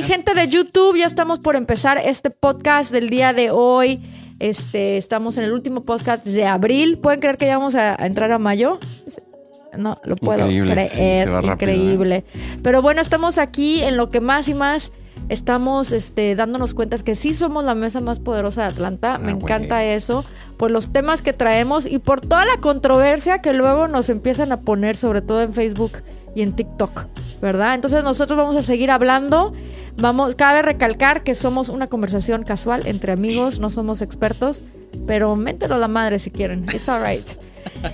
mi gente de YouTube? Ya estamos por empezar este podcast del día de hoy. Este, estamos en el último podcast de abril. ¿Pueden creer que ya vamos a, a entrar a mayo? No, lo puedo Increíble, sí, creer. va rápido, increíble. Pero bueno, estamos aquí en lo que más y más estamos este, dándonos cuenta es que sí somos la mesa más poderosa de Atlanta. Me Ah, encanta güey. eso. Por los temas que traemos y por toda la controversia que luego nos empiezan a poner, sobre todo en Facebook y en TikTok, ¿verdad? Entonces nosotros vamos a seguir hablando. Vamos, cabe recalcar que somos una conversación casual entre amigos, no somos expertos, pero mételo a la madre si quieren. It's alright.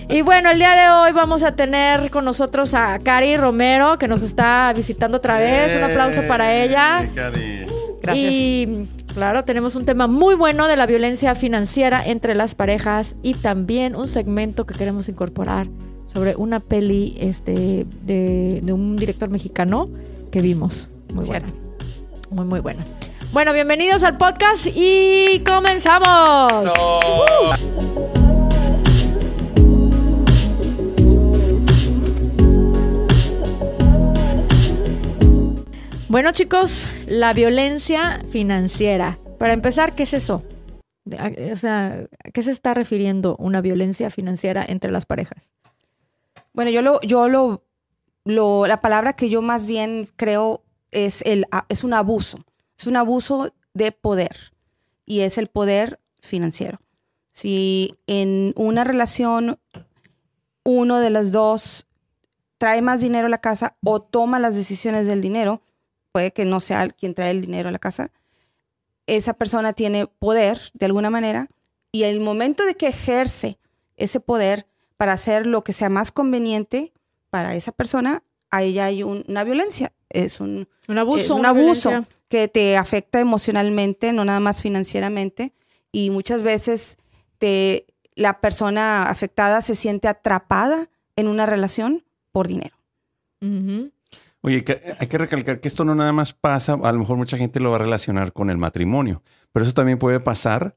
Y bueno, el día de hoy vamos a tener con nosotros a Cari Romero, que nos está visitando otra vez. Un aplauso para ella. Eh, Cari. Gracias. Y claro, tenemos un tema muy bueno de la violencia financiera entre las parejas y también un segmento que queremos incorporar sobre una peli este, de, de un director mexicano que vimos. Muy Cierto. buena. Muy, muy buena. Bueno, bienvenidos al podcast y comenzamos. Bueno, chicos, la violencia financiera. Para empezar, ¿qué es eso? O sea, ¿a qué se está refiriendo una violencia financiera entre las parejas? Bueno, yo lo, yo lo, lo, la palabra que yo más bien creo es el, es un abuso. Es un abuso de poder y es el poder financiero. Si en una relación uno de los dos trae más dinero a la casa o toma las decisiones del dinero, puede que no sea quien trae el dinero a la casa, esa persona tiene poder de alguna manera y el momento de que ejerce ese poder para hacer lo que sea más conveniente para esa persona, a ella hay un- una violencia. Es un, Un abuso. es un abuso violencia. que te afecta emocionalmente, no nada más financieramente. Y muchas veces te, la persona afectada se siente atrapada en una relación por dinero. Oye, que- hay que recalcar que esto no nada más pasa, a lo mejor mucha gente lo va a relacionar con el matrimonio, pero eso también puede pasar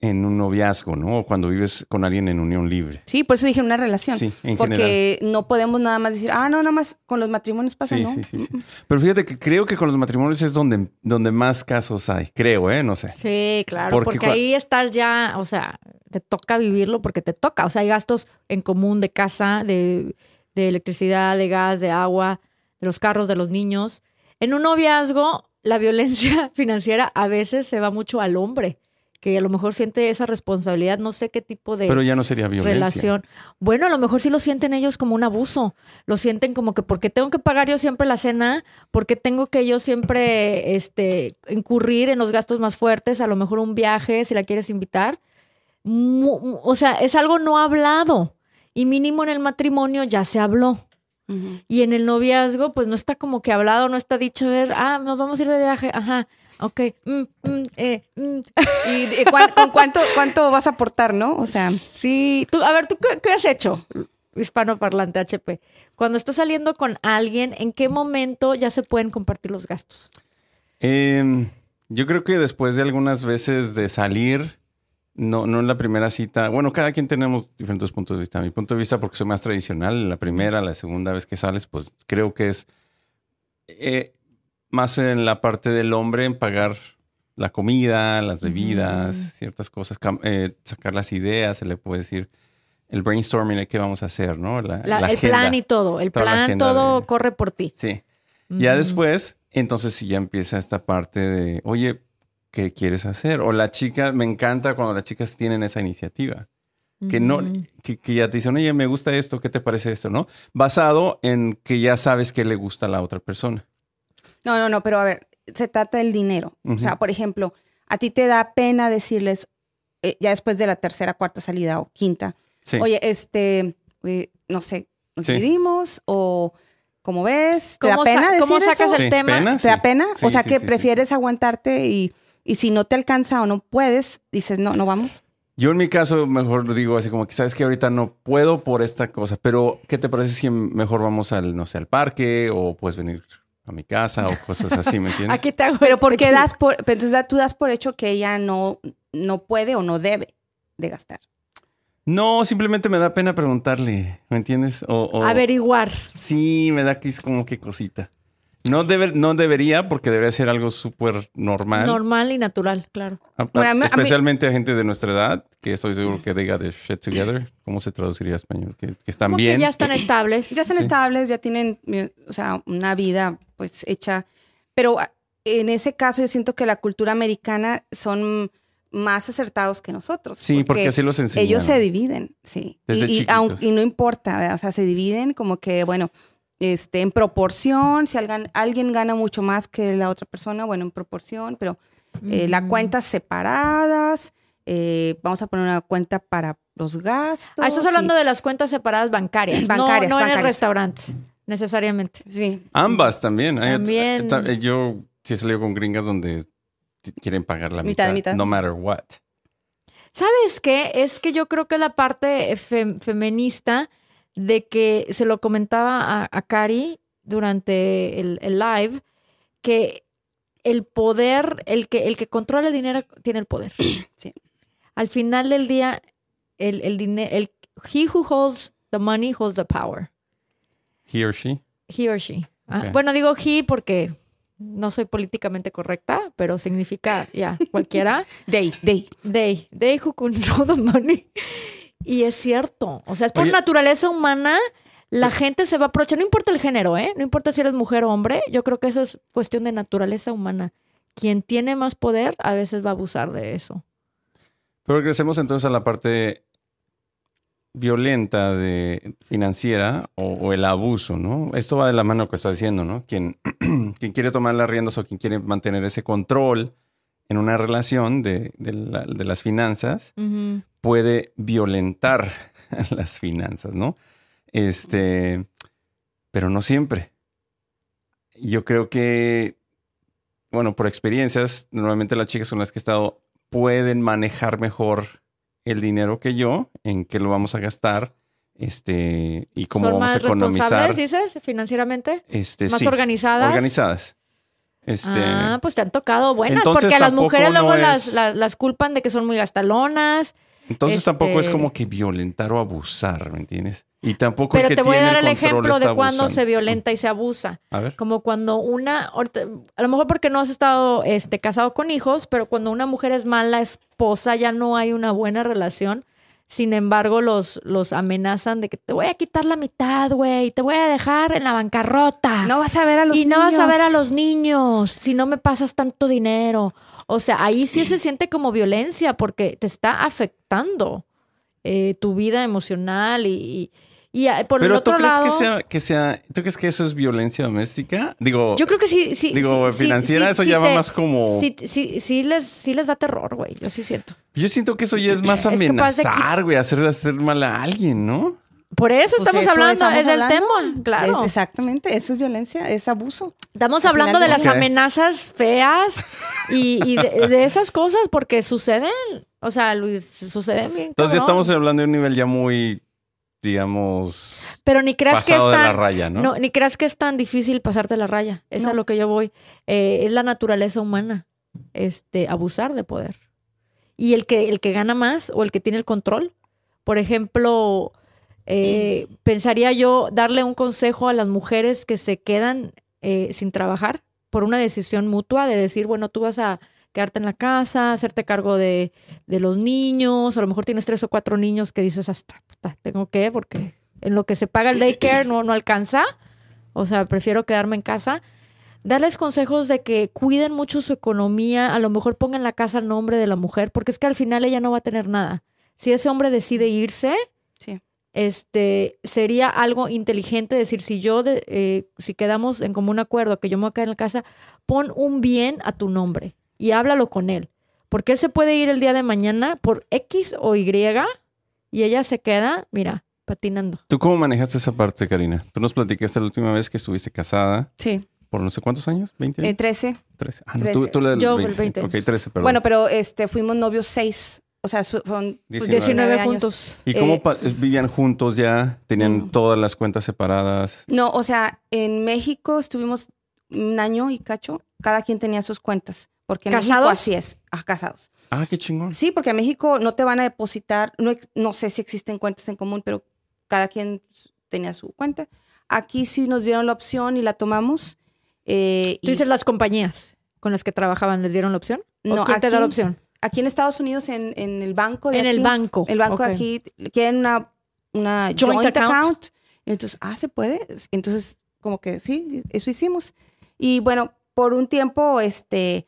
en un noviazgo, ¿no? O cuando vives con alguien en unión libre. Sí, por eso dije una relación. Sí, en porque no podemos nada más decir, ah, no, nada más con los matrimonios pasa, Sí, ¿no? sí, sí, sí. Pero fíjate que creo que con los matrimonios es donde, donde más casos hay, creo, ¿eh? No sé. Sí, claro, Porque porque, ahí estás ya, o sea, te toca vivirlo porque te toca. O sea, hay gastos en común de casa, de, de electricidad, de gas, de agua, de los carros de los niños. En un noviazgo, la violencia financiera a veces se va mucho al hombre, que a lo mejor siente esa responsabilidad, no sé qué tipo de Pero ya no sería violencia. relación. Bueno, a lo mejor sí lo sienten ellos como un abuso. Lo sienten como que porque tengo que pagar yo siempre la cena, porque tengo que yo siempre este, incurrir en los gastos más fuertes, a lo mejor un viaje, si la quieres invitar. O sea, es algo no hablado. Y mínimo en el matrimonio ya se habló. Y en el noviazgo, pues no está como que hablado, no está dicho, a ver, ah, nos vamos a ir de viaje, ajá, ok, mm, mm, eh, mm. ¿Y cuán- con cuánto, cuánto vas a aportar, no? O sea, Sí, tú, a ver, ¿tú qué, qué has hecho, hispanoparlante HP? Cuando estás saliendo con alguien, ¿en qué momento ya se pueden compartir los gastos? Em, yo creo que después de algunas veces de salir, no, no en la primera cita, bueno, cada quien tenemos diferentes puntos de vista. Mi punto de vista, porque soy más tradicional, la primera, la segunda vez que sales, pues creo que es eh, más en la parte del hombre en pagar la comida, las bebidas, ciertas cosas, eh, sacar las ideas, se le puede decir el brainstorming de qué vamos a hacer, ¿no? La, La- la el agenda. plan y todo, el plan, todo de- corre por ti. Sí. Ya después, entonces sí ya empieza esta parte de, oye, ¿qué quieres hacer? O la chica, me encanta cuando las chicas tienen esa iniciativa. Que no, que, que ya te dicen, oye, me gusta esto, ¿qué te parece esto? ¿No? Basado en que ya sabes que le gusta a la otra persona. No, no, no, pero a ver, se trata del dinero. O sea, por ejemplo, a ti te da pena decirles, eh, ya después de la tercera, cuarta salida o quinta, Sí. oye, este, eh, no sé, nos Sí. dividimos o como ves, ¿te da ¿Cómo, pena sa- decir cómo sacas eso? el Sí, tema? ¿pena? ¿Te da pena? Sí, o sea, sí, que sí, sí. prefieres aguantarte y, y si no te alcanza o no puedes, dices, no, no vamos. Yo en mi caso mejor digo así como que sabes que ahorita no puedo por esta cosa, pero ¿qué te parece si mejor vamos al, no sé, al parque o puedes venir a mi casa o cosas así, ¿me entiendes? Aquí te hago Pero el ¿por qué tequila. das por, pero entonces tú das por hecho que ella no, no puede o no debe de gastar? No, simplemente me da pena preguntarle, ¿me entiendes? O, o- Averiguar. Sí, me da que es como que cosita. No, debe, no debería, porque debería ser algo súper normal. Normal y natural, claro. A- a- Bueno, a mí- a mí- especialmente a gente de nuestra edad, que estoy seguro que diga de shit together. ¿Cómo se traduciría a español? Que, que están Como que bien. ya están estables. Ya están Sí. estables, ya tienen, o sea, una vida pues hecha. Pero ah, en ese caso yo siento que la cultura americana son más acertados que nosotros. Sí, porque así los enseñan. Ellos se dividen, sí. Desde y, y, aun- y no importa, ¿verdad? o sea, se dividen como que, bueno, este, en proporción, si alguien, alguien gana mucho más que la otra persona, bueno, en proporción, pero eh, las cuentas separadas, eh, vamos a poner una cuenta para los gastos. Ah, estás hablando de las cuentas separadas bancarias. no- Bancarias, no, en el bancarias. restaurante, necesariamente. Sí. Ambas también. Hay- También. ta- Yo sí he salido con gringas donde quieren pagar la Mitad mitad, mitad. no matter what. ¿Sabes qué? Es que yo creo que la parte fem- feminista de que se lo comentaba a, a Cari durante el, el live, que el poder, el que, el que controla el dinero tiene el poder. Sí. Al final del día, el, el dinero, el he who holds the money holds the power. He or she. He or she. Ah. Bueno, digo he porque no soy políticamente correcta, pero significa ya cualquiera. They, they. They, they who control the money. Y es cierto. O sea, es por Oye. naturaleza humana. La gente se va a aprovechar. No importa el género, ¿eh? No importa si eres mujer o hombre. Yo creo que eso es cuestión de naturaleza humana. Quien tiene más poder a veces va a abusar de eso. Pero regresemos entonces a la parte violenta de financiera o, o el abuso, ¿no? Esto va de la mano con lo que estás diciendo, ¿no? Quien, quien quiere tomar las riendas o quien quiere mantener ese control en una relación de, de la- de las finanzas puede violentar las finanzas, ¿no? Este, pero no siempre. Yo creo que, bueno, por experiencias, normalmente las chicas con las que he estado pueden manejar mejor el dinero que yo, en qué lo vamos a gastar, este, y cómo ¿Son vamos a economizar. responsables, dices, financieramente? Este, ¿Más sí, organizadas? organizadas. Este, Ah, pues te han tocado buenas, Entonces, porque a las mujeres luego no las, es- las, las culpan de que son muy gastalonas. entonces tampoco es este- como que violentar o abusar, ¿me entiendes? Y tampoco Pero que te voy a dar el ejemplo de cuando se violenta y se abusa. A ver. Como cuando una, a lo mejor porque no has estado este, casado con hijos, pero cuando una mujer es mala esposa ya no hay una buena relación. Sin embargo, los, los amenazan de que te voy a quitar la mitad, güey, te voy a dejar en la bancarrota. No vas a ver a los y no vas a niños. ver a los niños si no me pasas tanto dinero. O sea, ahí sí se siente como violencia porque te está afectando eh, tu vida emocional y, y- y, ah, por el Pero ¿tú otro crees lado... que sea, que sea, ¿tú crees que eso es violencia doméstica? Digo, Yo creo que sí, sí. digo, sí, financiera, sí, eso sí ya va más como. Sí, sí, sí les, sí les da terror, güey. Yo sí siento. Yo siento que eso ya es más que- amenazar, güey, hacer, hacer mal a alguien, ¿no? Por eso Pues estamos eso hablando, estamos es del hablando. tema, claro. Es- exactamente, eso es violencia, es abuso. Estamos al hablando de las amenazas feas y, y de, de esas cosas porque suceden. O sea, Luis, suceden bien. Entonces ya cabrón. estamos hablando de un nivel ya muy, digamos, Pero ni creas que es pasado de la tan, raya, ¿no? no, ni creas que es tan difícil pasarte la raya. Es a lo que yo voy. Eh, es la naturaleza humana, este, abusar de poder. Y el que, el que gana más o el que tiene el control. Por ejemplo, eh, pensaría yo darle un consejo a las mujeres que se quedan eh, sin trabajar por una decisión mutua de decir, bueno, tú vas a quedarte en la casa, hacerte cargo de, de los niños, a lo mejor tienes tres o cuatro niños que dices, hasta puta, tengo que, porque en lo que se paga el daycare no, no alcanza, o sea, prefiero quedarme en casa. Darles consejos de que cuiden mucho su economía, a lo mejor pongan la casa al nombre de la mujer, porque es que al final ella no va a tener nada. Si ese hombre decide irse, Sí. este, sería algo inteligente decir, si yo, de- eh, si quedamos en común acuerdo que yo me voy a quedar en la casa, pon un bien a tu nombre y háblalo con él. Porque él se puede ir el día de mañana por X o Y y ella se queda, mira, patinando. ¿Tú cómo manejaste esa parte, Karina? Tú nos platicaste la última vez que estuviste casada Sí, por no sé cuántos años, ¿20 eh, años? 13. 13. Ah, no, 13. tú, del Yo, 20. 20 Ok, años. 13, perdón. Bueno, pero este fuimos novios seis, o sea, pues, 19. 19 años. juntos. ¿Y cómo eh, pa- vivían juntos ya? ¿Tenían todas las cuentas separadas? No, o sea, en México estuvimos un año y cacho, cada quien tenía sus cuentas, porque en México ¿Casados? así es, ah, casados. Ah, qué chingón. Sí, porque en México no te van a depositar, no, no sé si existen cuentas en común, pero cada quien tenía su cuenta. Aquí sí nos dieron la opción y la tomamos. Eh, Tú y- dices las compañías con las que trabajaban, ¿les dieron la opción? ¿O No, quién te da aquí- la opción? aquí en Estados Unidos, en, en el banco. De En el aquí, banco, El banco ok. aquí quieren una, una Joint joint, account. account. Entonces, ah, se puede. Entonces, como que sí, eso hicimos. Y bueno, por un tiempo, este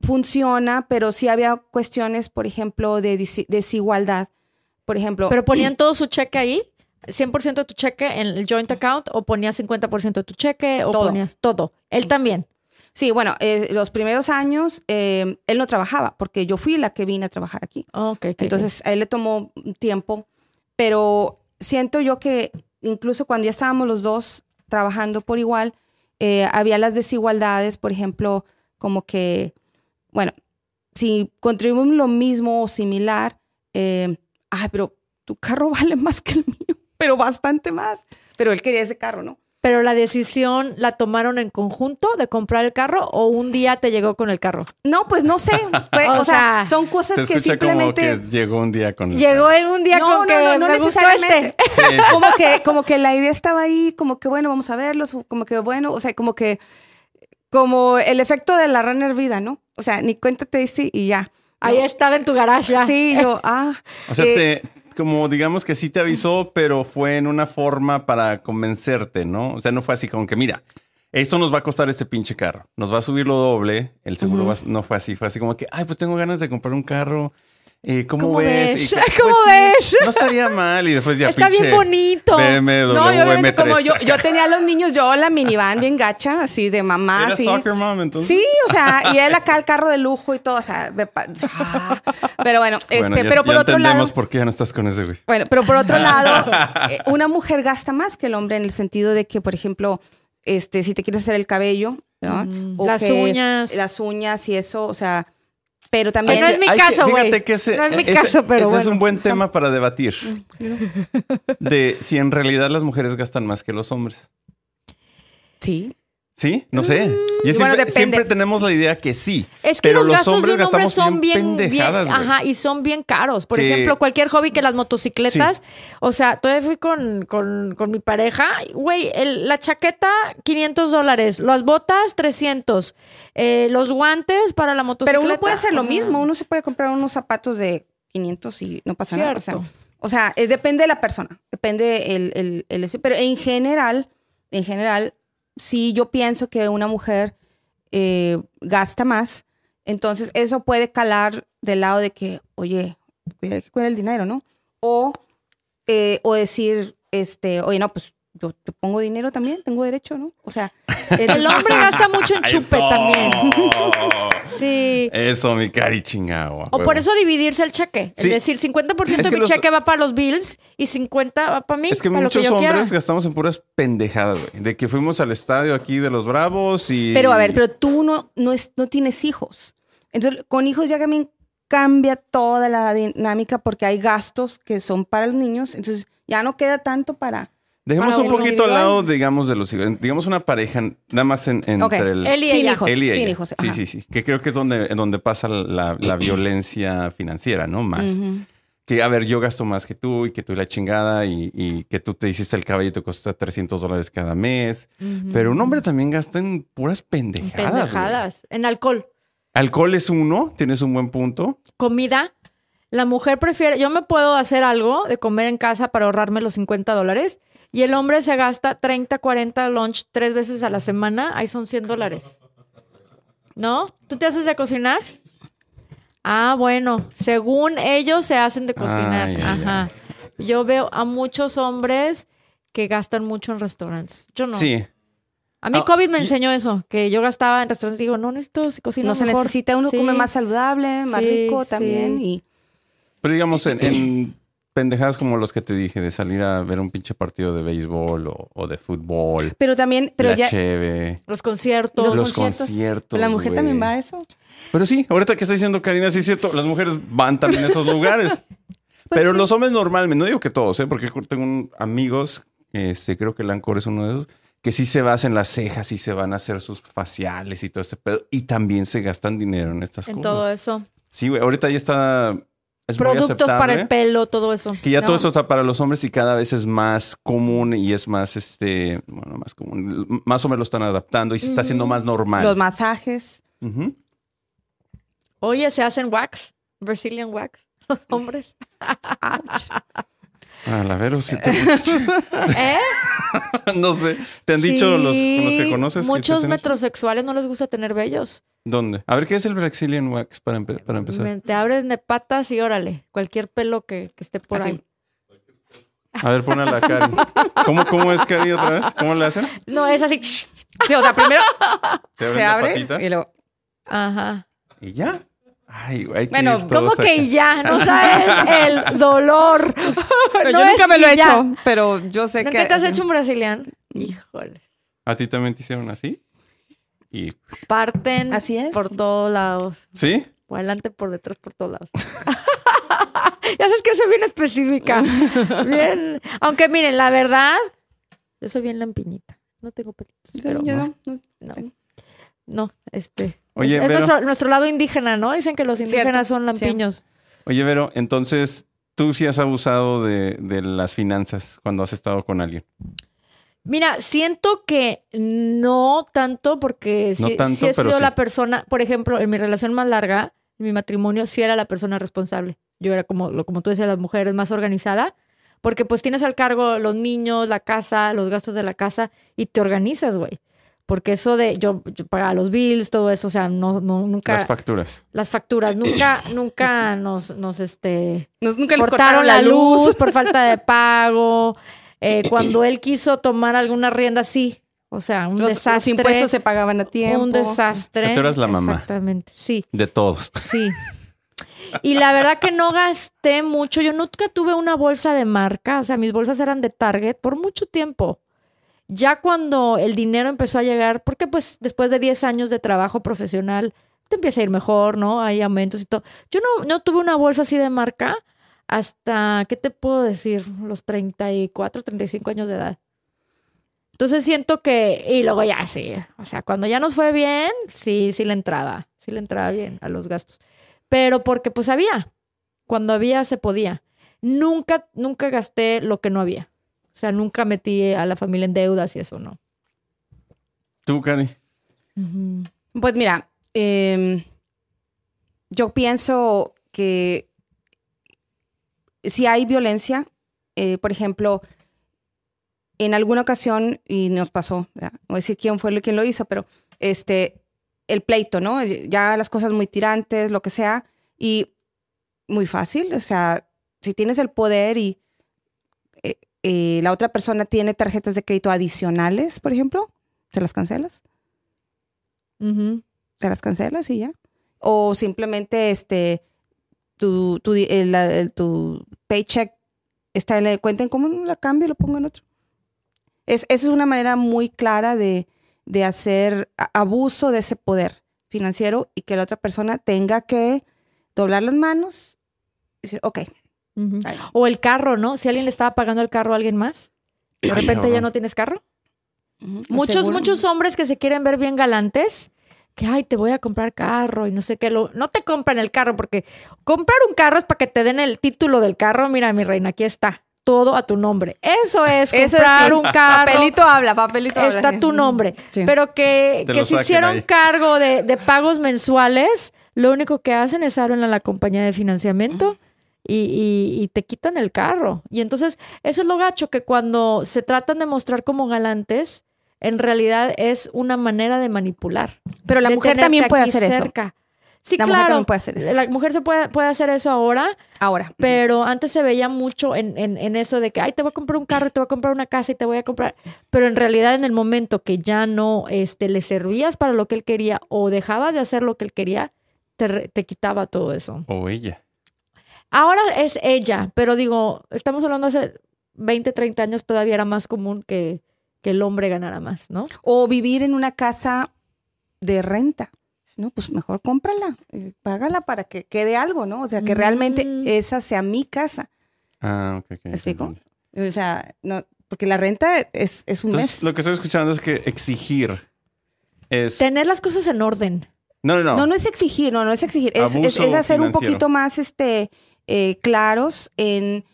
funciona, pero sí había cuestiones, por ejemplo, de desi- desigualdad. Por ejemplo, ¿Pero ponían todo su cheque ahí? ¿100% de tu cheque en el joint account? ¿O ponías 50% de tu cheque? ¿O Todo. ponías todo? Él también. sí, bueno, eh, los primeros años eh, él no trabajaba porque yo fui la que vine a trabajar aquí. Ok, ok, ok. Entonces a él le tomó tiempo, pero siento yo que incluso cuando ya estábamos los dos trabajando por igual, eh, había las desigualdades, por ejemplo, como que, bueno, si contribuimos lo mismo o similar, eh, ay, pero tu carro vale más que el mío, pero bastante más. Pero él quería ese carro, ¿no? ¿Pero la decisión la tomaron en conjunto de comprar el carro o un día te llegó con el carro? No, pues no sé. Fue- O o, sea, sea, son cosas Se que escucha como simplemente... que llegó un día con el Llegó carro. él un día No, con no, que no, no me gustó este. Sí. como que como que la idea estaba ahí como que bueno vamos a verlos como que bueno o sea como que como el efecto de la runner vida no o sea ni cuenta te y ya Ahí estaba en tu garage ya. sí yo ah O sea, eh, te, como digamos que sí te avisó, pero fue en una forma para convencerte, ¿no? O sea, no fue así como que, mira, esto nos va a costar este pinche carro, nos va a subir lo doble, el seguro va a- no fue así, fue así como que, ay, pues tengo ganas de comprar un carro. Eh, ¿Cómo, ¿Cómo ves? ves? Y que, ¿Cómo sí, ves? No estaría mal. Y después ya Está bien bonito. BMW no, y obviamente M3. como yo, yo tenía a los niños, yo la minivan bien gacha, así de mamá, ¿Era así. soccer mom entonces? Sí, o sea, y él acá el carro de lujo y todo, o sea, de pa- ah. pero bueno, este, Bueno, ya, pero por ya otro entendemos lado, por qué ya no estás con ese güey. Bueno, pero por otro lado, eh, una mujer gasta más que el hombre en el sentido de que, por ejemplo, este, si te quieres hacer el cabello, ¿no? Mm, O las que uñas. Las uñas y eso, o sea, pero Que también... no es mi caso, güey. Fíjate que ese, No es mi ese- caso, pero ese es un buen tema para debatir. De si en realidad las mujeres gastan más que los hombres. Sí. ¿Sí? No sé. Y Mm, bueno, siempre, depende. siempre tenemos la idea que sí. Es que pero los, los gastos hombres de un hombre gastamos son bien, bien bien- pendejadas, güey. ajá, y son bien caros. Por Que- ejemplo, cualquier hobby que las motocicletas. O sea, todavía fui con, con, con mi pareja. Güey, el- la chaqueta, 500 dólares. Las botas, 300. Eh, los guantes para la motocicleta. Pero uno puede hacer lo o sea, mismo, uno se puede comprar unos zapatos de 500 y no pasa nada. O sea, o sea, eh, depende de la persona, depende el, el, el pero en general, en general, sí yo pienso que una mujer eh, gasta más, entonces eso puede calar del lado de que, oye, hay que el dinero, ¿no? O, eh, o decir, este, oye, no, pues yo, yo pongo dinero también, tengo derecho, ¿no? O sea, El hombre gasta mucho en chupe Eso. también. Sí. Eso, mi cari chingado. O por eso dividirse el cheque. Sí. Es decir, 50% Es de mi los- cheque va para los bills y 50 va para mí, Es que para lo que muchos yo hombres quiera. gastamos en puras pendejadas, güey. De que fuimos al estadio aquí de los Bravos y. Pero a ver, pero tú no, no, es, no tienes hijos. Entonces, con hijos ya también cambia toda la dinámica porque hay gastos que son para los niños. Entonces, ya no queda tanto para... Dejemos un poquito al lado, digamos, de los hijos. Digamos una pareja, nada más en, entre el. Él y sin ella. hijos. Él y sin ella. hijos. Sí, ajá. sí, sí. Que creo que es donde, en donde pasa la, la violencia financiera, ¿no? Más. Que, a ver, yo gasto más que tú y que tú y la chingada y, y que tú te hiciste el cabello y te cuesta 300 dólares cada mes. Pero un hombre también gasta en puras pendejadas. güey. Pendejadas. En alcohol. Alcohol es uno, tienes un buen punto. Comida. La mujer prefiere, yo me puedo hacer algo de comer en casa para ahorrarme los 50 dólares y el hombre se gasta 30, 40 lunch tres veces a la semana, ahí son 100 dólares. ¿No? ¿Tú te haces de cocinar? Ah, bueno, según ellos se hacen de cocinar. Ay, ay, Ajá. Yo veo a muchos hombres que gastan mucho en restaurantes. Yo no. Sí. A mí Ah, COVID me y- enseñó eso, que yo gastaba en restaurantes y digo, no necesito si cocino No se mejor. necesita, uno Sí. come más saludable, más Sí, rico sí. también. Y Pero digamos, en, en pendejadas como los que te dije, de salir a ver un pinche partido de béisbol o, o de fútbol, Pero también, pero la ya... cheve, Los conciertos. Los los conciertos. conciertos. la mujer también va a eso. Pero sí, ahorita que está diciendo Karina, sí es cierto, las mujeres van también a esos lugares. Pues Pero sí. los hombres normalmente, no digo que todos, ¿eh? porque tengo un- amigos, este, creo que Lancor es uno de esos, que sí se basan en las cejas y se van a hacer sus faciales y todo este pedo. Y también se gastan dinero en estas En cosas. todo eso. Sí, güey. Ahorita ya está es Productos para el pelo, todo eso. Que ya No. todo eso está para los hombres y cada vez es más común y es más, este, bueno, más común. Más hombres lo están adaptando y se está haciendo más normal. Los masajes. Oye, ¿se hacen wax? Brazilian wax, los hombres. A la Vero, si te- ¿Eh? no sé. ¿Te han dicho los, que Sí, conoces? Muchos metrosexuales no les gusta tener vellos. ¿Dónde? A ver, ¿qué es el Brazilian Wax para, empe- para empezar? Te abren de patas y órale, cualquier pelo que, que esté por Así. ahí. A ver, pon a la Cari. ¿Cómo, ¿Cómo es, Cari, otra vez? ¿Cómo le hacen? No, es así. Sí, o sea, primero ¿Te abren se abre y luego. Ajá. ¿Y ya? Ay, hay que Bueno, ¿Cómo que acá. ya? No sabes el dolor. Pero No yo nunca me lo he ya. hecho, pero yo sé ¿Nunca que. te has hecho un brasiliano? Híjole. ¿A ti también te hicieron así? Y... Parten Así es. por todos lados. ¿Sí? Por adelante, por detrás, por todos lados. ya sabes que soy bien específica. Bien. Aunque miren, la verdad, yo soy bien lampiñita. No tengo pelitos. Pero Yo no, no, no. no, este. Oye, es, es Vero. nuestro, nuestro lado indígena, ¿no? Dicen que los indígenas Cierto, son lampiños. Oye, Vero, entonces tú sí has abusado de, de las finanzas cuando has estado con alguien. Mira, siento que no tanto porque No sí, tanto, sí he sido sí. la persona, por ejemplo, en mi relación más larga, en mi matrimonio, sí era la persona responsable. Yo era como, lo- como tú decías, las mujeres más organizada, porque pues tienes al cargo los niños, la casa, los gastos de la casa y te organizas, güey. Porque eso de yo, yo pagaba los bills, todo eso, o sea, no, no, nunca, Las las, facturas. facturas, nunca, nunca nos, nos, este, Nos, nunca les cortaron la luz por falta de pago. Eh, cuando él quiso tomar alguna rienda, sí. O sea, un Los, los desastre. impuestos se pagaban a tiempo. un desastre. O sea, tú eras la mamá. Exactamente, sí, De todos. sí. Y la verdad que no gasté mucho. Yo nunca tuve una bolsa de marca. O sea, mis bolsas eran de Target por mucho tiempo. Ya cuando el dinero empezó a llegar, porque pues después de 10 años de trabajo profesional, te empieza a ir mejor, ¿no? Hay aumentos y todo. Yo no, no tuve una bolsa así de marca hasta, ¿qué te puedo decir? Los 34, 35 años de edad. Entonces siento que, y luego ya sí, o sea, cuando ya nos fue bien, sí, sí le entraba, sí le entraba bien a los gastos. Pero porque pues había, cuando había se podía. Nunca, nunca gasté lo que no había. O sea, nunca metí a la familia en deudas y eso no. Tú, Cari. Pues mira, em, yo pienso que si hay violencia, eh, por ejemplo, en alguna ocasión, y nos pasó, ¿verdad? no voy a decir quién fue el- quien lo hizo, pero este, el pleito, ¿no? Ya las cosas muy tirantes, lo que sea, y muy fácil, o sea, si tienes el poder y eh, eh, la otra persona tiene tarjetas de crédito adicionales, por ejemplo, ¿te las cancelas? Te las cancelas y ya. O simplemente este tu, tu, el- el- tu paycheck está en la cuenta en común, la cambio y lo pongo en otro. Es, esa es una manera muy clara de, de hacer abuso de ese poder financiero y que la otra persona tenga que doblar las manos y decir, ok. O el carro, ¿no? Si alguien le estaba pagando el carro a alguien más, de repente no. ya no tienes carro. ujú, Muchos, seguro. muchos hombres que se quieren ver bien galantes, que ay, te voy a comprar carro y no sé qué, lo, no te compran el carro porque comprar un carro es para que te den el título del carro. Mira, mi reina, aquí está, todo a tu nombre. Eso es Eso comprar sí. un carro. Papelito habla, papelito habla. Está tu nombre. Sí. Pero que, que se hicieron ahí. cargo de, de pagos mensuales, lo único que hacen es hablan a la compañía de financiamiento y, y- y te quitan el carro. Y entonces, eso es lo gacho, que cuando se tratan de mostrar como galantes, en realidad es una manera de manipular. Pero la de mujer también puede hacer eso. Sí, La mujer claro. también puede hacer eso. La mujer se puede, puede hacer eso ahora, Ahora. pero antes se veía mucho en, en- en eso de que, ay, te voy a comprar un carro, y te voy a comprar una casa y te voy a comprar. Pero en realidad, en el momento que ya no este, le servías para lo que él quería o dejabas de hacer lo que él quería, te, te quitaba todo eso. O ella. Ahora es ella, pero digo, estamos hablando hace 20, 30 años, todavía era más común que, que el hombre ganara más, ¿no? O vivir en una casa de renta. No, pues mejor cómprala, eh, págala para que quede algo, ¿no? O sea, que realmente Mm. esa sea mi casa. Ah, ok, ok. ¿Me explico? O sea, no, porque la renta es, es un Entonces, mes. lo que estoy escuchando es que exigir es... Tener las cosas en orden. No, no, no. No, no es exigir, no, no es exigir. Es, es- Abuso es hacer un poquito más, este, eh, claros en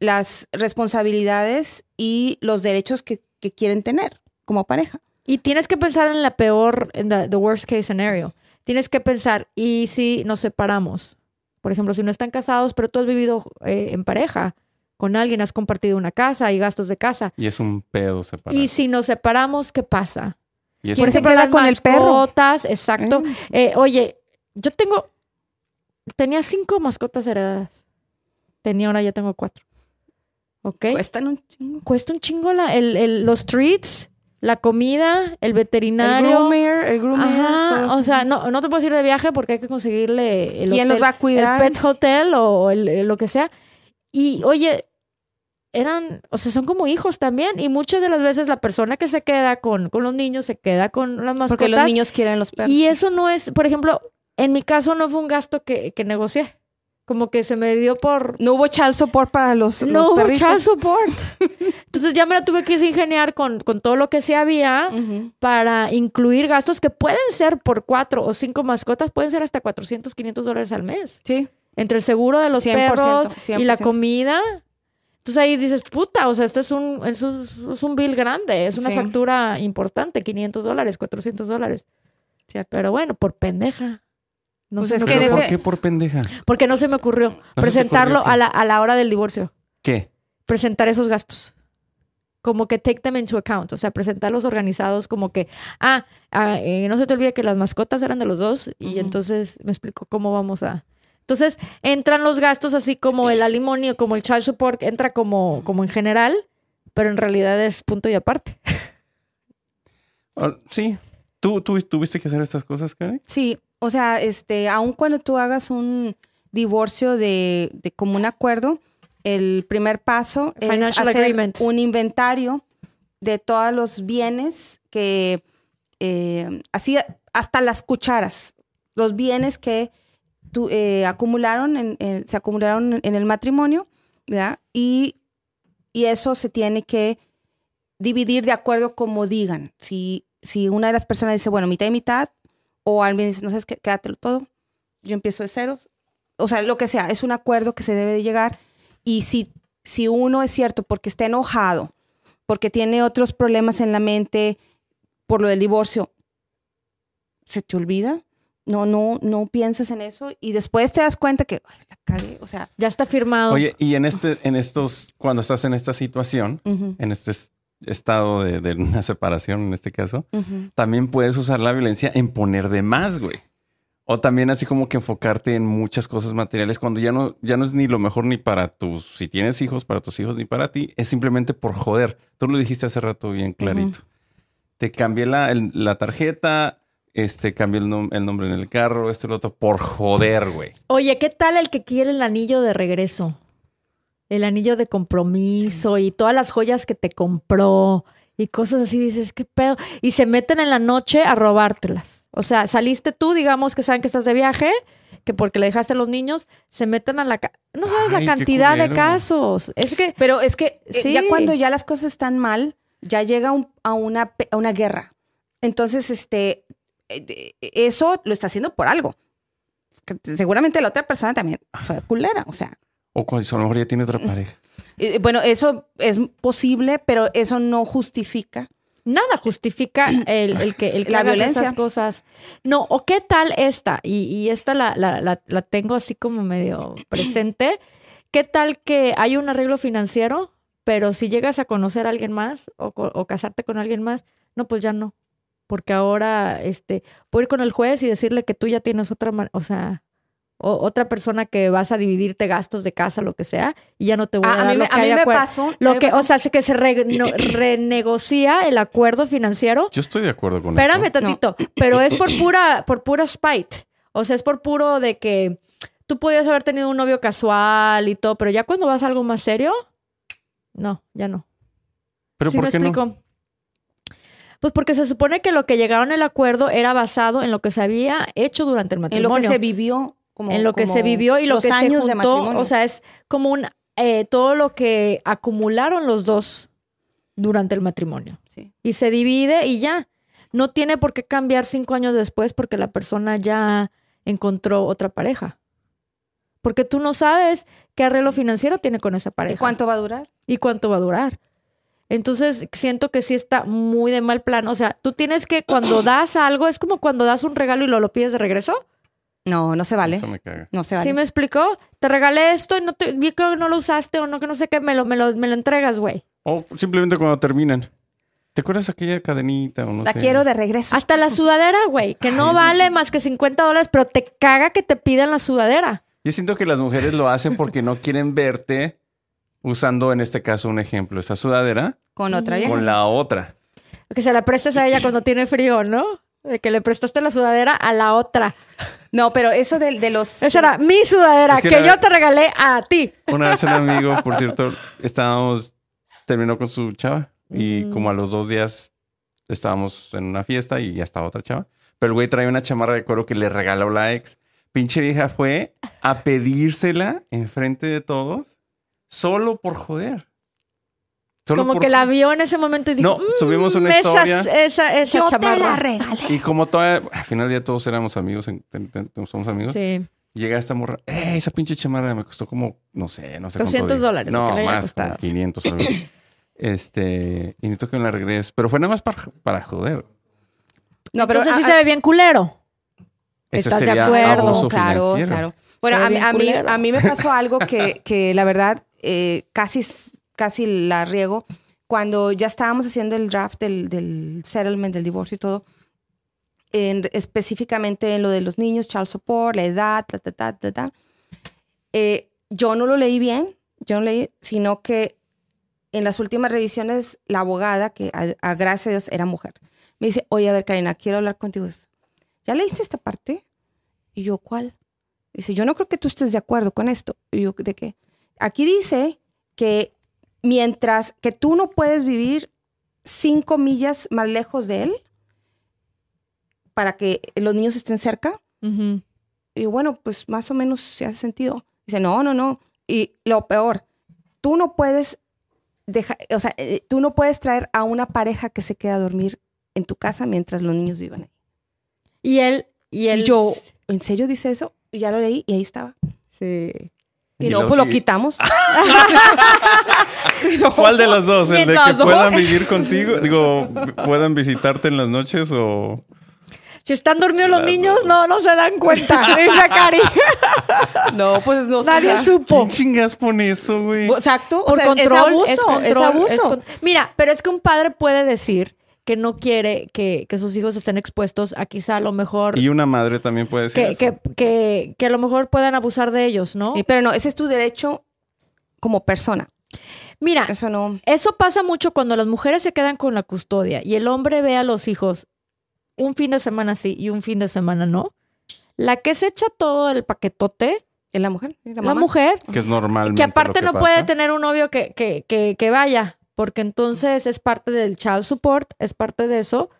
las responsabilidades y los derechos que, que quieren tener como pareja. Y tienes que pensar en la peor, en the, the worst case scenario. Tienes que pensar, ¿y si nos separamos? Por ejemplo, si no están casados, pero tú has vivido eh, en pareja con alguien, has compartido una casa y gastos de casa. Y es un pedo separado. Y si nos separamos, ¿qué pasa? Y es ¿Quién se queda con el perro? exacto. Mm. Eh, oye, yo tengo, tenía cinco mascotas heredadas. Tenía, ahora ya tengo cuatro. ¿Ok? Cuestan un chingo. Cuesta un chingo la- el- el- los treats, la comida, el El veterinario. groomer, el groomer. Ajá, o sea, no, no te puedes ir de viaje porque hay que conseguirle el ¿Quién hotel, los va a cuidar? el pet hotel o el- el- lo que sea. Y oye, eran, o sea, son como hijos también. Y muchas de las veces la persona que se queda con, con los niños se queda con las mascotas. Porque los niños quieren los perros. Y eso no es, por ejemplo, en mi caso no fue un gasto que, que negocié. Como que se me dio por... no hubo child support para los, los No hubo perritos. child support. Entonces ya me la tuve que ingeniar con, con todo lo que se había Ujú. para incluir gastos que pueden ser por cuatro o cinco mascotas, pueden ser hasta 400, 500 dólares al mes. Sí. Entre el seguro de los 100%, perros y la 100%. comida. Entonces ahí dices, puta, o sea, esto es un, es un, es un bill grande, es una Sí. factura importante, 500 dólares, 400 dólares. Cierto. Pero bueno, por pendeja. No Pues se es me que en ¿Pero ocurrió. por qué por pendeja? Porque no se me ocurrió presentarlo ocurrió a la, a la hora del divorcio. ¿Qué? presentar esos gastos. Como que take them into account, o sea, presentarlos organizados como que, ah, ah, eh, no se te olvide que las mascotas eran de los dos y entonces me explico cómo vamos a... Entonces entran los gastos así como el alimonio, como el child support, entra como, como en general, pero en realidad es punto y aparte. Oh, sí. ¿Tú, tú tuviste que hacer estas cosas, Karen? Sí, o sea, este, aun cuando tú hagas un divorcio de, de común acuerdo, el primer paso es hacer agreement. un inventario de todos los bienes que, eh, así hasta las cucharas, los bienes que tu- eh, acumularon, en, en- se acumularon en el matrimonio, ¿verdad? Y, y eso se tiene que dividir de acuerdo como digan. Si, si una de las personas dice, bueno, mitad y mitad, o alguien dice, no sabes qué, quédatelo todo, yo empiezo de cero. O sea, lo que sea, es un acuerdo que se debe de llegar. Y si, si uno es cierto porque está enojado, porque tiene otros problemas en la mente por lo del divorcio, se te olvida. No, no, no piensas en eso y después te das cuenta que "Ay, la cagué. O sea, Ya está firmado. Oye, y en este, en estos, cuando estás en esta situación, en este es- estado de, de una separación, en este caso, también puedes usar la violencia en poner de más, güey. O también así como que enfocarte en muchas cosas materiales cuando ya no, ya no es ni lo mejor ni para tus, si tienes hijos, para tus hijos, ni para ti. Es simplemente por joder. Tú lo dijiste hace rato bien clarito. Te cambié la, el- la tarjeta, este, cambié el, nom- el nombre en el carro, este y lo otro, por joder, güey. Oye, ¿qué tal el que quiere el anillo de regreso? El anillo de compromiso y todas las joyas que te compró y cosas así, dices, ¿qué pedo? Y se meten en la noche a robártelas. O sea, saliste tú, digamos que saben que estás de viaje, que porque le dejaste a los niños, se meten a la... ca- No sabes Ay, la cantidad de casos. Es que... Pero es que eh, Sí. ya cuando ya las cosas están mal, ya llega un- a, una, a una guerra. Entonces, este, eh, eso lo está haciendo por algo. Seguramente la otra persona también fue culera, o sea. O cuando a lo mejor ya tiene otra pareja. eh, Bueno, eso es posible, pero eso no justifica. Nada justifica el, el que, el que La hagas violencia. esas cosas. No, o qué tal esta, y, y esta la, la, la, la tengo así como medio presente. ¿Qué tal que hay un arreglo financiero, pero si llegas a conocer a alguien más o, o casarte con alguien más, no, pues ya no. Porque ahora este, puedo ir con el juez y decirle que tú ya tienes otra, o sea, o- otra persona que vas a dividirte gastos de casa, lo que sea, y ya no te voy a, Ah, a dar mí, lo que a mí me pasó. Lo me que, pasó- o sea, que se re- no- renegocia el acuerdo financiero. Yo estoy de acuerdo con Espérame eso. tantito, pero es por pura, por pura spite. O sea, es por puro de que tú podías haber tenido un novio casual y todo, pero ya cuando vas a algo más serio, no, ya no. Pero ¿Sí ¿por me qué no? explico? Pues porque se supone que lo que llegaron al acuerdo era basado en lo que se había hecho durante el en matrimonio. lo que se vivió. Como, en lo que se vivió y lo que se años juntó. O sea, es como un eh, todo lo que acumularon los dos durante el matrimonio. Sí. Y se divide y ya. No tiene por qué cambiar cinco años después porque la persona ya encontró otra pareja. Porque tú no sabes qué arreglo financiero tiene con esa ¿Y pareja. cuánto va a durar? y cuánto va a durar. Entonces, siento que sí está muy de mal plan. O sea, tú tienes que, cuando das algo, es como cuando das un regalo y lo, lo pides de regreso. No, no se vale. Eso me caga. No se vale. ¿Sí me explicó? Te regalé esto y no te, vi que no lo usaste o no, que no sé qué, me lo, me lo, me lo entregas, güey. O simplemente cuando terminan. ¿Te acuerdas aquella cadenita o no La sé? quiero de regreso. Hasta la sudadera, güey, que no vale más que 50 dólares, pero te caga que te pidan la sudadera. Yo siento que las mujeres lo hacen porque no quieren verte usando, en este caso, un ejemplo, esta sudadera Con otra vieja. con la otra. Que se la prestes a ella cuando tiene frío, ¿no? De que le prestaste la sudadera a la otra. No, pero eso de, de los... Esa era mi sudadera Es que yo te regalé a ti. Una vez un amigo, por cierto, estábamos, terminó con su chava y Mm. como a los dos días estábamos en una fiesta y ya estaba otra chava. Pero el güey traía una chamarra de cuero que le regaló la ex. Pinche vieja fue a pedírsela enfrente de todos solo por joder. Solo Como por que la vio en ese momento y dijo, No, subimos una "Mm, historia". Esa, esa, esa Yo te chamarra. la regalé. Y como todavía, al final del día todos éramos amigos, en- ten- ten- somos amigos. Sí. Llega esta morra, "Eh, esa pinche chamarra me costó como, no sé, no sé. 200 cuánto dijo". dólares, No, que le más, como 500 algo. Este, y necesito que me la regreses. Pero fue nada más para, para joder. No, pero Entonces sí a- se ve bien culero. Ese ¿Estás de acuerdo? abuso claro, financiero. claro. Bueno, a a, mí, a mí me pasó algo que, que la verdad eh, casi, casi la riego. Cuando ya estábamos haciendo el draft del, del settlement, del divorcio y todo, en- específicamente en lo de los niños, child support, la edad, ta, ta, ta, ta, ta, eh, yo no lo leí bien, yo no leí, sino que en las últimas revisiones, la abogada, que a, gracias a Dios era mujer, me dice, oye, a ver, Karina, quiero hablar contigo. ¿Ya leíste esta parte? Y yo, ¿cuál? Dice, yo no creo que tú estés de acuerdo con esto. Y yo, ¿de qué? Aquí dice que mientras que tú no puedes vivir cinco millas más lejos de él para que los niños estén cerca. Y bueno, pues más o menos se hace sentido. Dice, no, no, no. Y lo peor, tú no puedes dejar, o sea, eh, tú no puedes traer a una pareja que se queda a dormir en tu casa mientras los niños vivan ahí. Y él, y él. Y yo, ¿en serio dice eso? Y ya lo leí y ahí estaba. Sí. Y, Y no, lo- pues lo quitamos. ¿Cuál de los dos? ¿El de que dos. puedan vivir contigo? Digo, puedan visitarte en las noches o... Si están dormidos los niños, no, no se dan cuenta. Dice Cari. No, pues no sé. Nadie supo. ¿Quién chingas pone eso, güey? Exacto. o Por sea, control, es abuso. es control, es abuso. es con- Mira, pero es que un padre puede decir que no quiere que, que sus hijos estén expuestos a quizá a lo mejor Y una madre también puede que, ser que, que, que a lo mejor puedan abusar de ellos, ¿no? Sí, pero no, ese es tu derecho como persona. Mira, Eso no. eso pasa mucho cuando las mujeres se quedan con la custodia y el hombre ve a los hijos un fin de semana sí y un fin de semana no. La que se echa todo el paquetote, ¿Es la mujer? ¿Es la, mujer, que es normalmente que aparte lo no puede tener un novio que, que, que, que vaya, porque entonces es parte del child support, es parte de eso.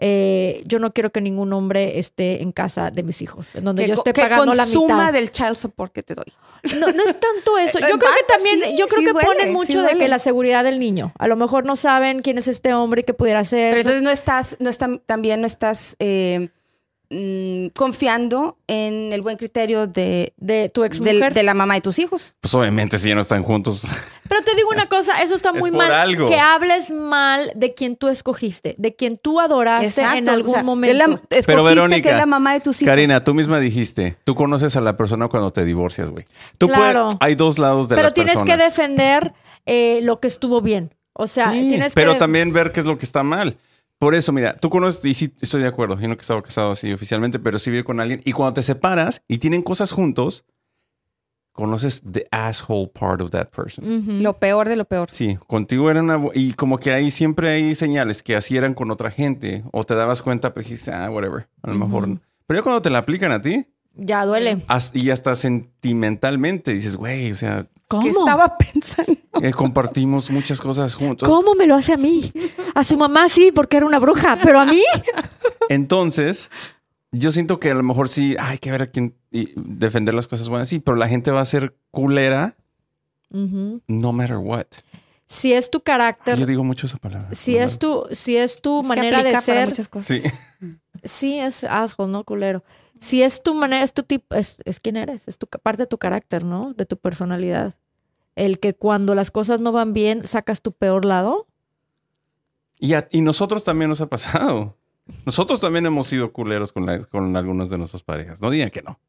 Eh, yo no quiero que ningún hombre esté en casa de mis hijos, en donde Que, yo esté que pagando la mitad. del child support que te doy. No, no es tanto eso. Eh, Yo creo que también, sí, yo creo sí que duele, ponen sí mucho de duele. que la seguridad del niño. A lo mejor no saben quién es este hombre y qué pudiera ser. Pero entonces no estás, no están, también no estás eh, mm, confiando en el buen criterio de, de tu ex mujer. de la mamá de tus hijos. Pues obviamente si ya no están juntos. Pero te digo una cosa, eso está Es muy mal. algo. Que hables mal de quien tú escogiste, de quien tú adoraste en o algún sea, momento. es la- escogiste Pero Verónica, que es la mamá de tus hijos. Karina, tú misma dijiste, tú conoces a la persona cuando te divorcias, güey. Tú Claro. puedes, hay dos lados de Pero las tienes personas. que defender eh, lo que estuvo bien. O sea, Sí, tienes pero que... también ver qué es lo que está mal. Por eso, mira, tú conoces, y sí estoy de acuerdo, yo no que estaba casado así oficialmente, pero sí vive con alguien. Y cuando te separas y tienen cosas juntos, conoces the asshole part of that person. Lo peor de lo peor. Sí, contigo era una... Y como que ahí siempre hay señales que así eran con otra gente. O te dabas cuenta, pues dices, ah, whatever. A lo mejor... no. Pero ya cuando te la aplican a ti, Ya duele. as- y hasta sentimentalmente, dices, güey, o sea, ¿Cómo? ¿Qué estaba pensando? eh, compartimos muchas cosas juntos. ¿Cómo me lo hace a mí? A su mamá sí, porque era una bruja, pero a mí... Entonces, yo siento que a lo mejor sí hay que ver a quién y defender las cosas buenas, sí, pero la gente va a ser culera no matter what. Si es tu carácter, Yo digo mucho esa palabra. si no es tu, si es tu Es que manera de ser, muchas cosas. Sí. sí es asshole, no culero. si es tu manera, es tu tipo, es, es quién eres, es tu parte de tu carácter, ¿no? De tu personalidad. El que cuando las cosas no van bien, sacas tu peor lado. Y, a- y nosotros también nos ha pasado. Nosotros también hemos sido culeros con, la- con algunas de nuestras parejas. No digan que no.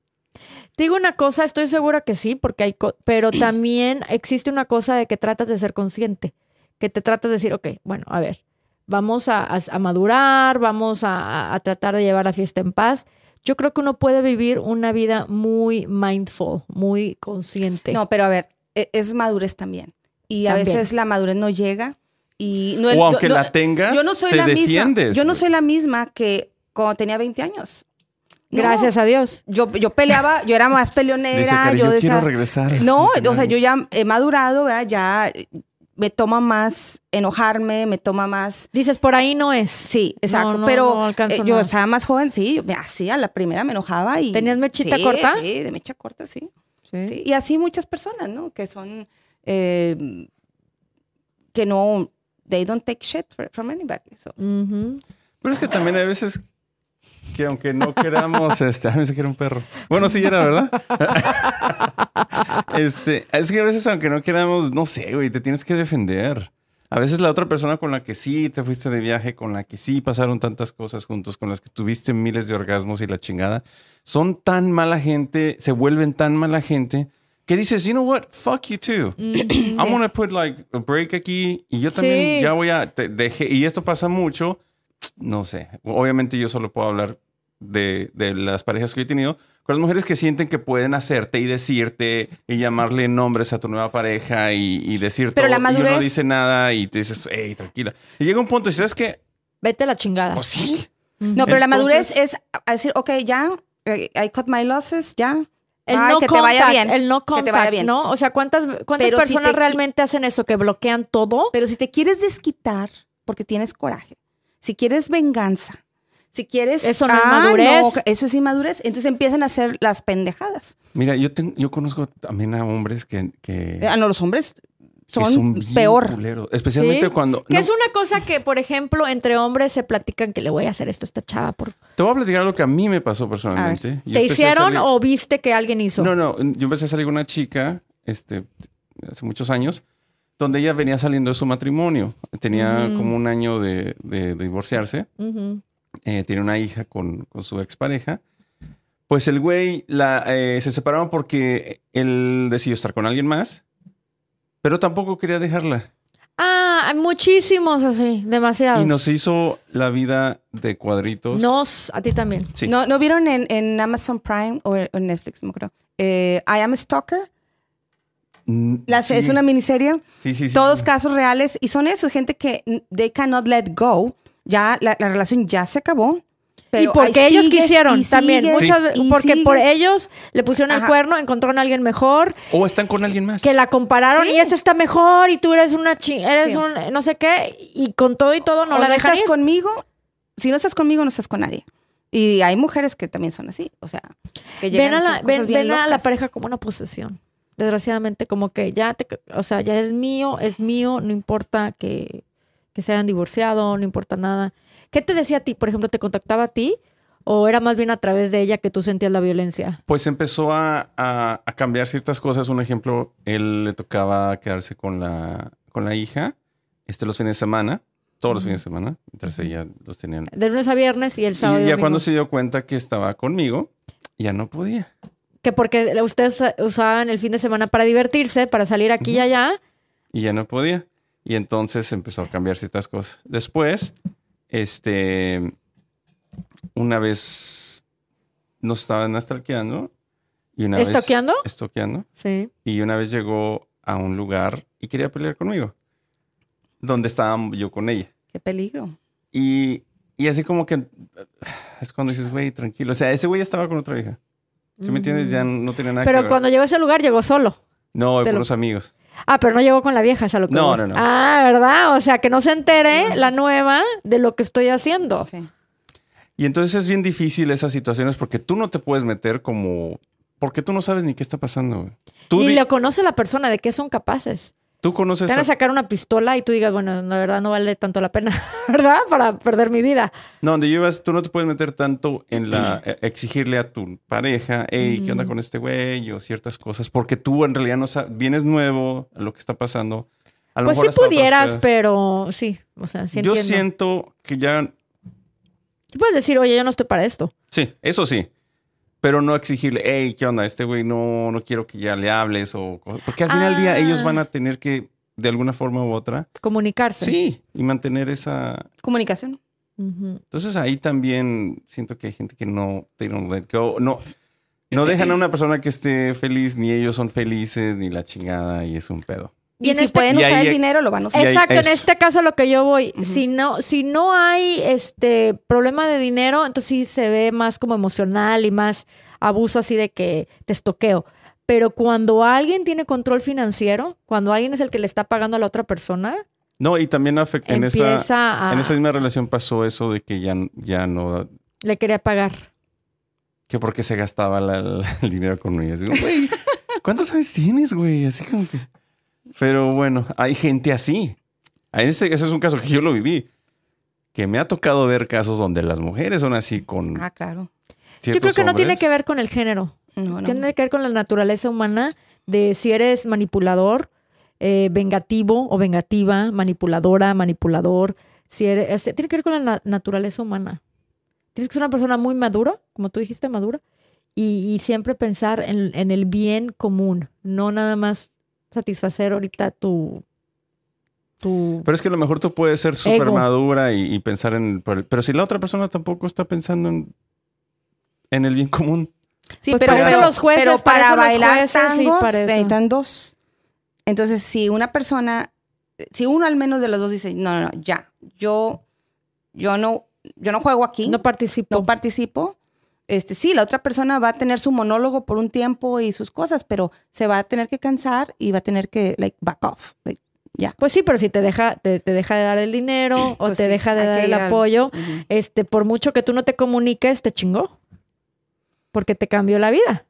Te digo una cosa, estoy segura que sí, porque hay, pero también existe una cosa de que tratas de ser consciente, que te tratas de decir, ok, bueno, a ver, vamos a, a- a madurar, vamos a, a tratar de llevar la fiesta en paz. Yo creo que uno puede vivir una vida muy mindful, muy consciente. No, pero a ver, es madurez también. Y a También. veces la madurez no llega. Y no, O aunque no- la tengas, yo no soy te la defiendes. misma. Yo no soy la misma que cuando tenía 20 años. No. Gracias a Dios. Yo, yo peleaba, yo era más peleonera. Dice, "Cari, yo yo decía- quiero regresar. No, o sea, final". yo ya he madurado, ¿verdad? Ya me toma más enojarme, me toma más. Dices, por ahí no es. Sí, exacto. No, no, pero eh, yo estaba más joven, sí. Mira, sí, a la primera me enojaba y. ¿Tenías mechita Sí, corta? Sí, de mecha corta, sí. Sí. Sí, Y así muchas personas, ¿no? Que son. eh, que no. They don't take shit fr- from anybody. so. Pero es que también hay veces que aunque no queramos, este, a mí se quiere un perro. Bueno, sí era, ¿verdad? este, es que a veces aunque no queramos, no sé, güey, te tienes que defender. A veces la otra persona con la que sí te fuiste de viaje, con la que sí pasaron tantas cosas juntos, con las que tuviste miles de orgasmos y la chingada, son tan mala gente, se vuelven tan mala gente que dices, you know what, fuck you too. I'm gonna put like a break aquí y yo también Sí. ya voy a te- dejé y esto pasa mucho. No sé. Obviamente yo solo puedo hablar de, de las parejas que yo he tenido con las mujeres que sienten que pueden hacerte y decirte y llamarle nombres a tu nueva pareja y, y decir Pero la y uno no madurez- dice nada y te dices, hey, tranquila. Y llega un punto y sabes que, Vete a la chingada. pues sí. No, pero la madurez es decir, ok, ya, eh, I cut my losses, ya. El no que contact, te vaya bien. el no Que te vaya contact, bien. ¿no? O sea, ¿cuántas, cuántas si personas te- realmente hacen eso? Que bloquean todo. Pero si te quieres desquitar porque tienes coraje, si quieres venganza, si quieres... Eso no es Ah, madurez. no, eso es inmadurez. Entonces empiezan a hacer las pendejadas. Mira, yo, ten- yo conozco también a hombres que, que, Ah, no, los hombres son, peor. culeros. Especialmente Sí. cuando... Que no, es una cosa que, por ejemplo, entre hombres se platican que le voy a hacer esto a esta chava. Por... Te voy a platicar lo que a mí me pasó personalmente. Yo ¿Te hicieron salir- o viste que alguien hizo? No, no, yo empecé a salir con una chica, este, hace muchos años, donde ella venía saliendo de su matrimonio. Tenía como un año de, de- de divorciarse. Eh, tiene una hija con, con su expareja. Pues el güey la, eh, se separaron porque él decidió estar con alguien más, pero tampoco quería dejarla. Ah, hay muchísimos así, demasiados. Y nos hizo la vida de cuadritos. Nos, a ti también. Sí. ¿No, ¿No vieron en, en Amazon Prime o en Netflix, no me acuerdo? Eh, I Am a Stalker. Mm, La- sí. Es una miniserie. Sí, sí, sí, Todos sí. casos reales. Y son eso, gente que they cannot let go. Ya la, la relación ya se acabó. Pero y porque ellos sigues, quisieron también. sigues, Muchas y porque por ellos le pusieron el Ajá. cuerno, encontraron a alguien mejor, O están con alguien más. que la compararon Sí. y este está mejor y tú eres una chi eres Sí. un no sé qué y con todo y todo no O la dejan estás ir. conmigo. Si no estás conmigo, no estás con nadie. Y hay mujeres que también son así. O sea, que llegan ven a a la, ven, bien ven a la pareja como una posesión. Desgraciadamente, como que ya te, o sea, ya es mío, es mío, no importa que, que se hayan divorciado, no importa nada. ¿Qué te decía a ti? Por ejemplo, ¿te contactaba a ti? ¿O era más bien a través de ella que tú sentías la violencia? Pues empezó a, a- a cambiar ciertas cosas. Un ejemplo, él le tocaba quedarse con la, con la hija este, los fines de semana, todos los fines de semana, mientras ella los tenían. De lunes a viernes y el sábado. Y y ya cuando se dio cuenta que estaba conmigo, ya no podía. Que porque ustedes usaban el fin de semana para divertirse, para salir aquí y allá. Y ya no podía. Y entonces empezó a cambiar ciertas cosas. Después, este, una vez nos estaban stalkeando. Y una vez- ¿Estoqueando? Estoqueando. Sí. Y una vez llegó a un lugar y quería pelear conmigo. Donde estaba yo con ella. Qué peligro. Y, y así como que es cuando dices, güey, tranquilo. O sea, ese güey estaba con otra hija. ¿Sí me entiendes? Ya no tenía nada que Pero ver. cuando llegó a ese lugar, llegó solo. No, con lo- los amigos. Ah, pero no llegó con la vieja, es a lo que No, voy. no, no. Ah, ¿verdad? O sea, que no se entere la nueva de lo que estoy haciendo. Sí. Y entonces es bien difícil esas situaciones porque tú no te puedes meter como... Porque tú no sabes ni qué está pasando. güey. Tú Ni di- lo conoce la persona de qué son capaces. Tú conoces Te van a sacar una pistola y tú digas, bueno, la verdad no vale tanto la pena, ¿verdad? Para perder mi vida. No, donde llevas, tú no te puedes meter tanto en la eh, exigirle a tu pareja, hey, ¿qué onda con este güey? O ciertas cosas, porque tú en realidad no sabes, vienes nuevo a lo que está pasando. A lo Pues mejor sí pudieras, pero sí, o sea, sí Yo entiendo. siento que ya, Tú puedes decir, oye, yo no estoy para esto. sí, eso sí. Pero no exigirle, hey, ¿qué onda? Este güey no, no quiero que ya le hables o cosas. Porque al final del día Ah. ellos van a tener que, de alguna forma u otra, Comunicarse. sí, y mantener esa, Comunicación. Entonces ahí también siento que hay gente que no, they don't let go, no, no dejan a una persona que esté feliz, ni ellos son felices, ni la chingada, y es un pedo. Y Y, en si este- pueden Y usar ahí- el dinero, lo van a usar. Exacto, en es- este caso lo que yo voy, Ujú. si no, si no hay este problema de dinero, entonces sí se ve más como emocional y más abuso así de que te estoqueo. Pero cuando alguien tiene control financiero, cuando alguien es el que le está pagando a la otra persona, No, y también afecta, en esa, empieza a en esa misma relación pasó eso de que ya, ya no, le quería pagar. que porque se gastaba la- la- el dinero con ellos. Digo, güey, ¿cuántos años tienes, güey? Así como que... Pero bueno, hay gente así. Ese, ese es un caso que yo lo viví. Que me ha tocado ver casos donde las mujeres son así con Ah, claro. Yo creo que no tiene que ver con el género. No, no. Tiene que ver con la naturaleza humana de si eres manipulador, eh, vengativo o vengativa, manipuladora, manipulador. Si eres, tiene que ver con la na- naturaleza humana. Tienes que ser una persona muy madura, como tú dijiste, madura, y, y siempre pensar en, en el bien común, no nada más satisfacer ahorita tu... tu Pero es que a lo mejor tú puedes ser súper madura y, y pensar en... Pero, pero si la otra persona tampoco está pensando en, en el bien común. Sí, Pues pero, para pero- los jueces, pero para para, bailar eso. necesitan dos. Entonces, si una persona, si uno al menos de los dos dice, no, no, no, ya, yo, yo no, yo no juego aquí, no no, participo. Este, sí, la otra persona va a tener su monólogo por un tiempo y sus cosas, pero se va a tener que cansar y va a tener que, like, back off. like, ya. Pues sí, pero si te deja, te, te deja de dar el dinero o Pues te sí, deja de dar el al- apoyo, este, por mucho que tú no te comuniques, te chingó. Porque te cambió la vida.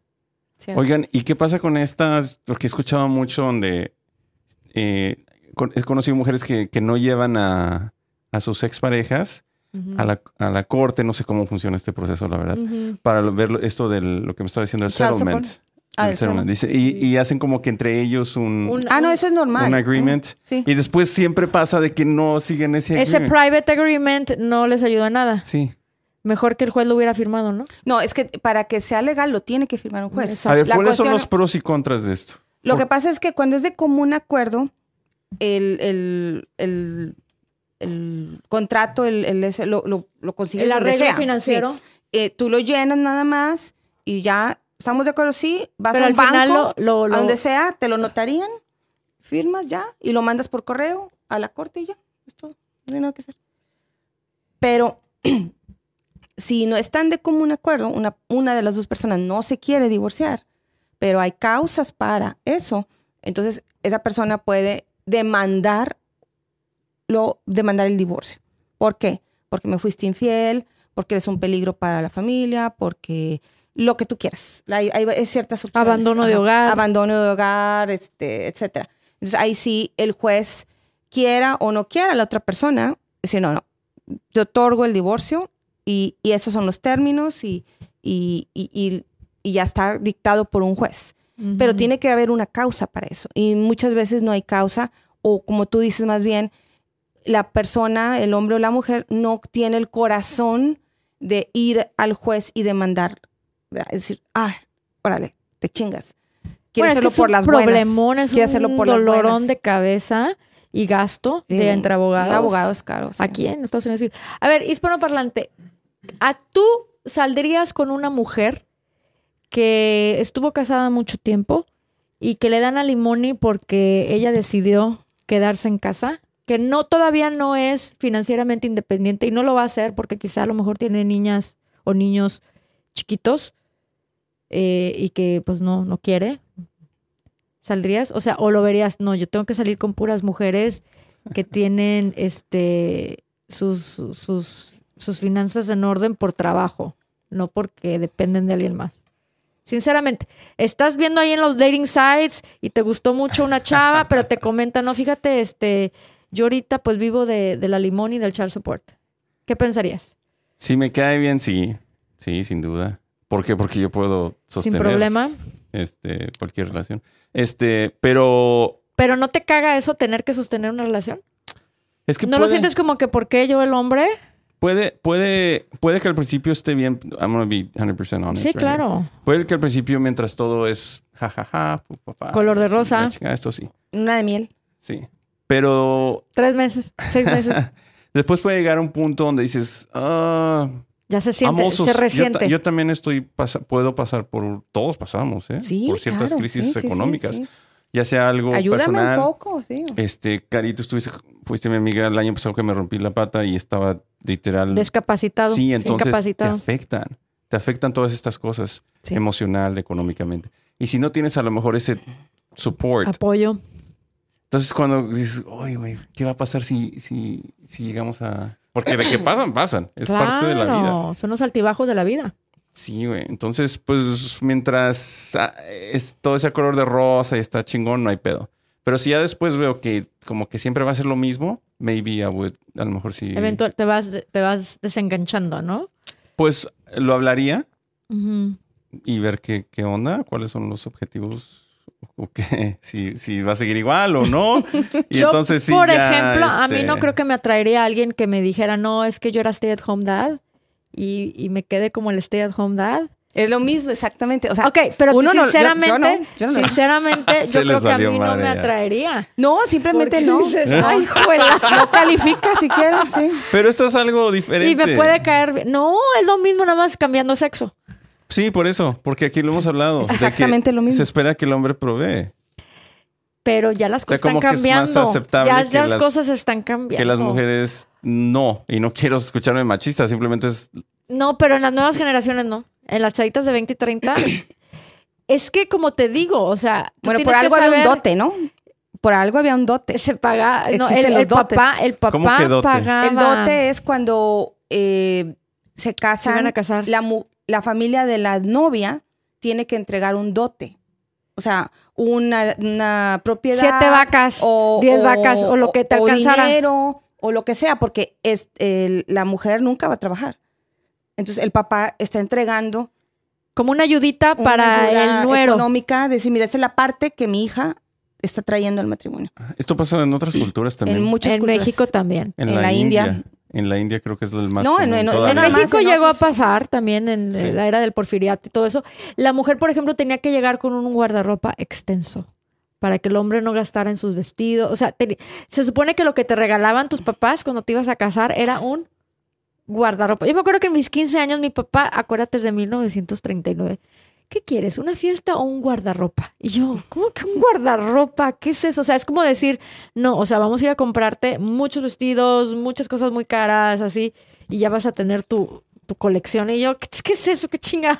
Oigan, ¿y qué pasa con estas? Porque he escuchado mucho donde eh, con- he conocido mujeres que, que no llevan a, a sus exparejas a la, a la corte. No sé cómo funciona este proceso, la verdad. Para ver esto de lo que me estaba diciendo, el settlement. Ah, El settlement. Dice, y, y hacen como que entre ellos un, Un- Ah, no, eso es normal. un agreement. Sí. Y después siempre pasa de que no siguen ese Ese agreement. private agreement no les ayuda a nada. Sí. Mejor que el juez lo hubiera firmado, ¿no? No, es que para que sea legal lo tiene que firmar un juez. Exacto. A ver, La ¿cuáles son los pros y contras de esto? Lo Por- que pasa es que cuando es de común acuerdo, el, el, el, el contrato, el, el lo, lo, lo consigues El donde arreglo sea. financiero. Sí. Eh, tú lo llenas nada más y ya estamos de acuerdo, sí, vas Pero a al un banco, lo, a donde sea, te lo notarían, firmas ya y lo mandas por correo a la corte y ya, es todo, no hay nada que hacer. Pero si no están de común acuerdo, una, una de las dos personas no se quiere divorciar, pero hay causas para eso, entonces esa persona puede demandar lo, demandar el divorcio. ¿Por qué? Porque me fuiste infiel, porque eres un peligro para la familia, porque lo que tú quieras. Hay, hay- ciertas opciones. Abandono de hogar. Abandono de hogar, este, etcétera. Entonces ahí sí el juez quiera o no quiera a la otra persona, dice, no, no, te otorgo el divorcio y, y esos son los términos y, y, y- ya está dictado por un juez. Ujú. Pero tiene que haber una causa para eso. Y muchas veces no hay causa, o como tú dices más bien, la persona, el hombre o la mujer, no tiene el corazón de ir al juez y demandar. ¿verdad? Es decir, ah, órale, te chingas. Quiere Bueno, es que hacerlo es por un las problemón, es Quiere un hacerlo por las dolorón de cabeza y gasto Sí, de entre abogados. Un abogado es caro. sí. Aquí en Estados Unidos. A ver, hispanoparlante, ¿a tú saldrías con una mujer que estuvo casada mucho tiempo y que le dan alimony porque ella decidió quedarse en casa? Que no, todavía no es financieramente independiente y no lo va a hacer porque quizá a lo mejor tiene niñas o niños chiquitos eh, y que pues no, no quiere. ¿Saldrías? O sea, o lo verías, no, yo tengo que salir con puras mujeres que tienen este sus, sus, sus finanzas en orden por trabajo, no porque dependen de alguien más. Sinceramente, estás viendo ahí en los dating sites y te gustó mucho una chava, pero te comenta, no, fíjate, este, yo ahorita pues vivo de, de la limón y del child support. ¿Qué pensarías? Si me cae bien, sí. Sí, sin duda. ¿Por qué? Porque yo puedo sostener Sin problema. este, cualquier relación. Este, pero Pero no te caga eso tener que sostener una relación. es que ¿No puede, lo sientes como que por qué yo el hombre? puede, puede, puede que al principio esté bien. I'm gonna be 100% honest. Sí, right claro. here. Puede que al principio, mientras todo es jajaja, pu, pa, pa, Color de rosa. chingada, esto sí, Una de miel. sí. Pero Tres meses, seis meses. después puede llegar a un punto donde dices, ah, Ya se siente, also- se yo resiente. Yo, también estoy, pasa- puedo pasar por, todos pasamos, ¿eh? Sí, por ciertas claro, crisis sí, económicas. sí. Ya sea algo Ayúdame personal. un poco, sí. Este, Carito, estuviste, fuiste mi amiga el año pasado que me rompí la pata y estaba literal. Discapacitado. sí, entonces te incapacitado. afectan. Te afectan todas estas cosas, Sí. emocional, económicamente. Y si no tienes a lo mejor ese support, Apoyo. Entonces cuando dices, oye, güey, ¿qué va a pasar si, si, si llegamos a. Porque de que pasan, pasan. Es parte de la vida. Claro, son los altibajos de la vida. Sí, güey. Entonces, pues mientras ah, es todo ese color de rosa y está chingón, no hay pedo. Pero si ya después veo que como que siempre va a ser lo mismo, maybe I would, a lo mejor sí. Eventual, te vas, te vas desenganchando, ¿no? Pues lo hablaría Ujú. y ver qué, qué onda, cuáles son los objetivos, o qué, si, si va a seguir igual o no. Y Yo, entonces sí. por ya, ejemplo, a mí este, no creo que me atraería a alguien que me dijera, no, es que yo era stay at home dad y, y me quedé como el stay at home dad. Es lo mismo, exactamente. O sea, Ok, pero uno no- yo- sinceramente, yo no, yo no. sinceramente, yo creo que a mí no me atraería. no, simplemente no. dices, ay, juela. No califica siquiera, sí. Pero esto es algo diferente. Y me puede caer. No, es lo mismo, nada más cambiando sexo. Sí, por eso, porque aquí lo hemos hablado. Es de que exactamente lo mismo. Se espera que el hombre provee. Pero ya las sea, cosas como están que es más cambiando. aceptable Ya que las, las- cosas están cambiando. Que las mujeres no. Y no quiero escucharme machista, simplemente es. No, pero en las nuevas generaciones no. En las chavitas de 20 y 30. es que, como te digo, o sea. Bueno, por algo había un dote, ¿no? Por algo había un dote. Se paga. No, Existen el, los el dotes. papá, el ¿Cómo papá que dote? pagaba. El dote es cuando eh, se Se casan, van a casar. La, la familia de la novia tiene que entregar un dote. O sea, una, una propiedad. Siete vacas, diez vacas, o lo que te alcanzara. dinero, o lo que sea, porque es, el- la mujer nunca va a trabajar. Entonces, el papá está entregando Como una ayudita una para ayuda el nuero. económica, decir, mira, esa es la parte que mi hija está trayendo al matrimonio. Esto pasa en otras culturas también. En muchas En culturas. México también. En en la, la India. India. En la India creo que es el más. No, en- común en- México en llegó otros- a pasar también en Sí. la era del porfiriato y todo eso. La mujer, por ejemplo, tenía que llegar con un guardarropa extenso para que el hombre no gastara en sus vestidos. O sea, te- se supone que lo que te regalaban tus papás cuando te ibas a casar era un guardarropa. Yo me acuerdo que en mis 15 años mi papá, acuérdate de 1939, ¿qué quieres? ¿Una fiesta o un guardarropa? Y yo, ¿cómo que un guardarropa? ¿Qué es eso? O sea, es como decir, no, o sea, vamos a ir a comprarte muchos vestidos, muchas cosas muy caras, así, y ya vas a tener tu, tu colección. Y yo, ¿qué, qué es eso? ¿Qué chingado?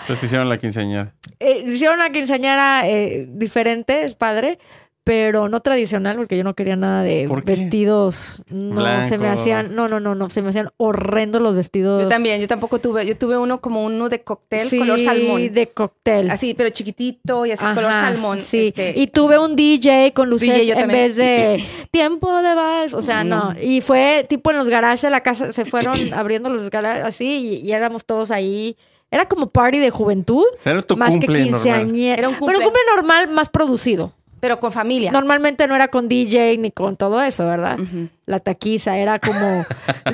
Entonces te hicieron la quinceañera. Eh, hicieron una quinceañera eh, diferente, es padre, pero no tradicional, porque yo no quería nada de vestidos. No, se me hacían, no, no, no, no, se me hacían horrendos los vestidos. Yo también, yo tampoco tuve, yo tuve uno como uno de cóctel Sí, color salmón. de cóctel. Así, pero chiquitito y así color salmón. Sí, este, y tuve un DJ con luces DJ yo en vez de tiempo de vals, o sea, no. No. Y fue tipo en los garages de la casa, se fueron abriendo los garages así y, y éramos todos ahí. Era como party de juventud, era tu más que normal. quinceañera. Era un Bueno, cumple. cumple normal, más producido. Pero con familia. Normalmente no era con DJ ni con todo eso, ¿verdad? La taquiza era como.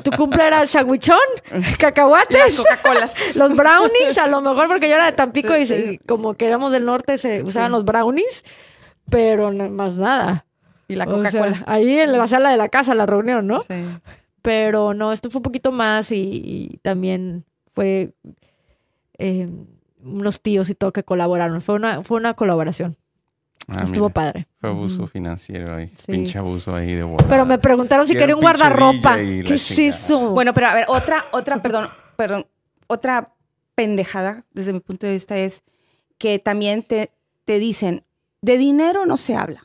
Tu cumple era el sandwichón, Las cacahuates, Coca-Colas. los brownies, a lo mejor porque yo era de Tampico Sí, y se- sí. como que éramos del norte se usaban los brownies, pero no- más nada. Y la O sea, Coca-Cola. ahí en la sala de la casa, la reunión, ¿no? Sí. Pero no, esto fue un poquito más y, y también fue eh, unos tíos y todo que colaboraron. Fue una, fue una colaboración. Ah, Estuvo mira, padre. Fue abuso Ujú. financiero ahí. Sí. Pinche abuso ahí de volada. Pero me preguntaron si quería un guardarropa. ¿Qué es chingada. eso? Bueno, pero a ver, otra, otra, perdón, perdón, otra pendejada desde mi punto de vista es que también te, te dicen, de dinero no se habla.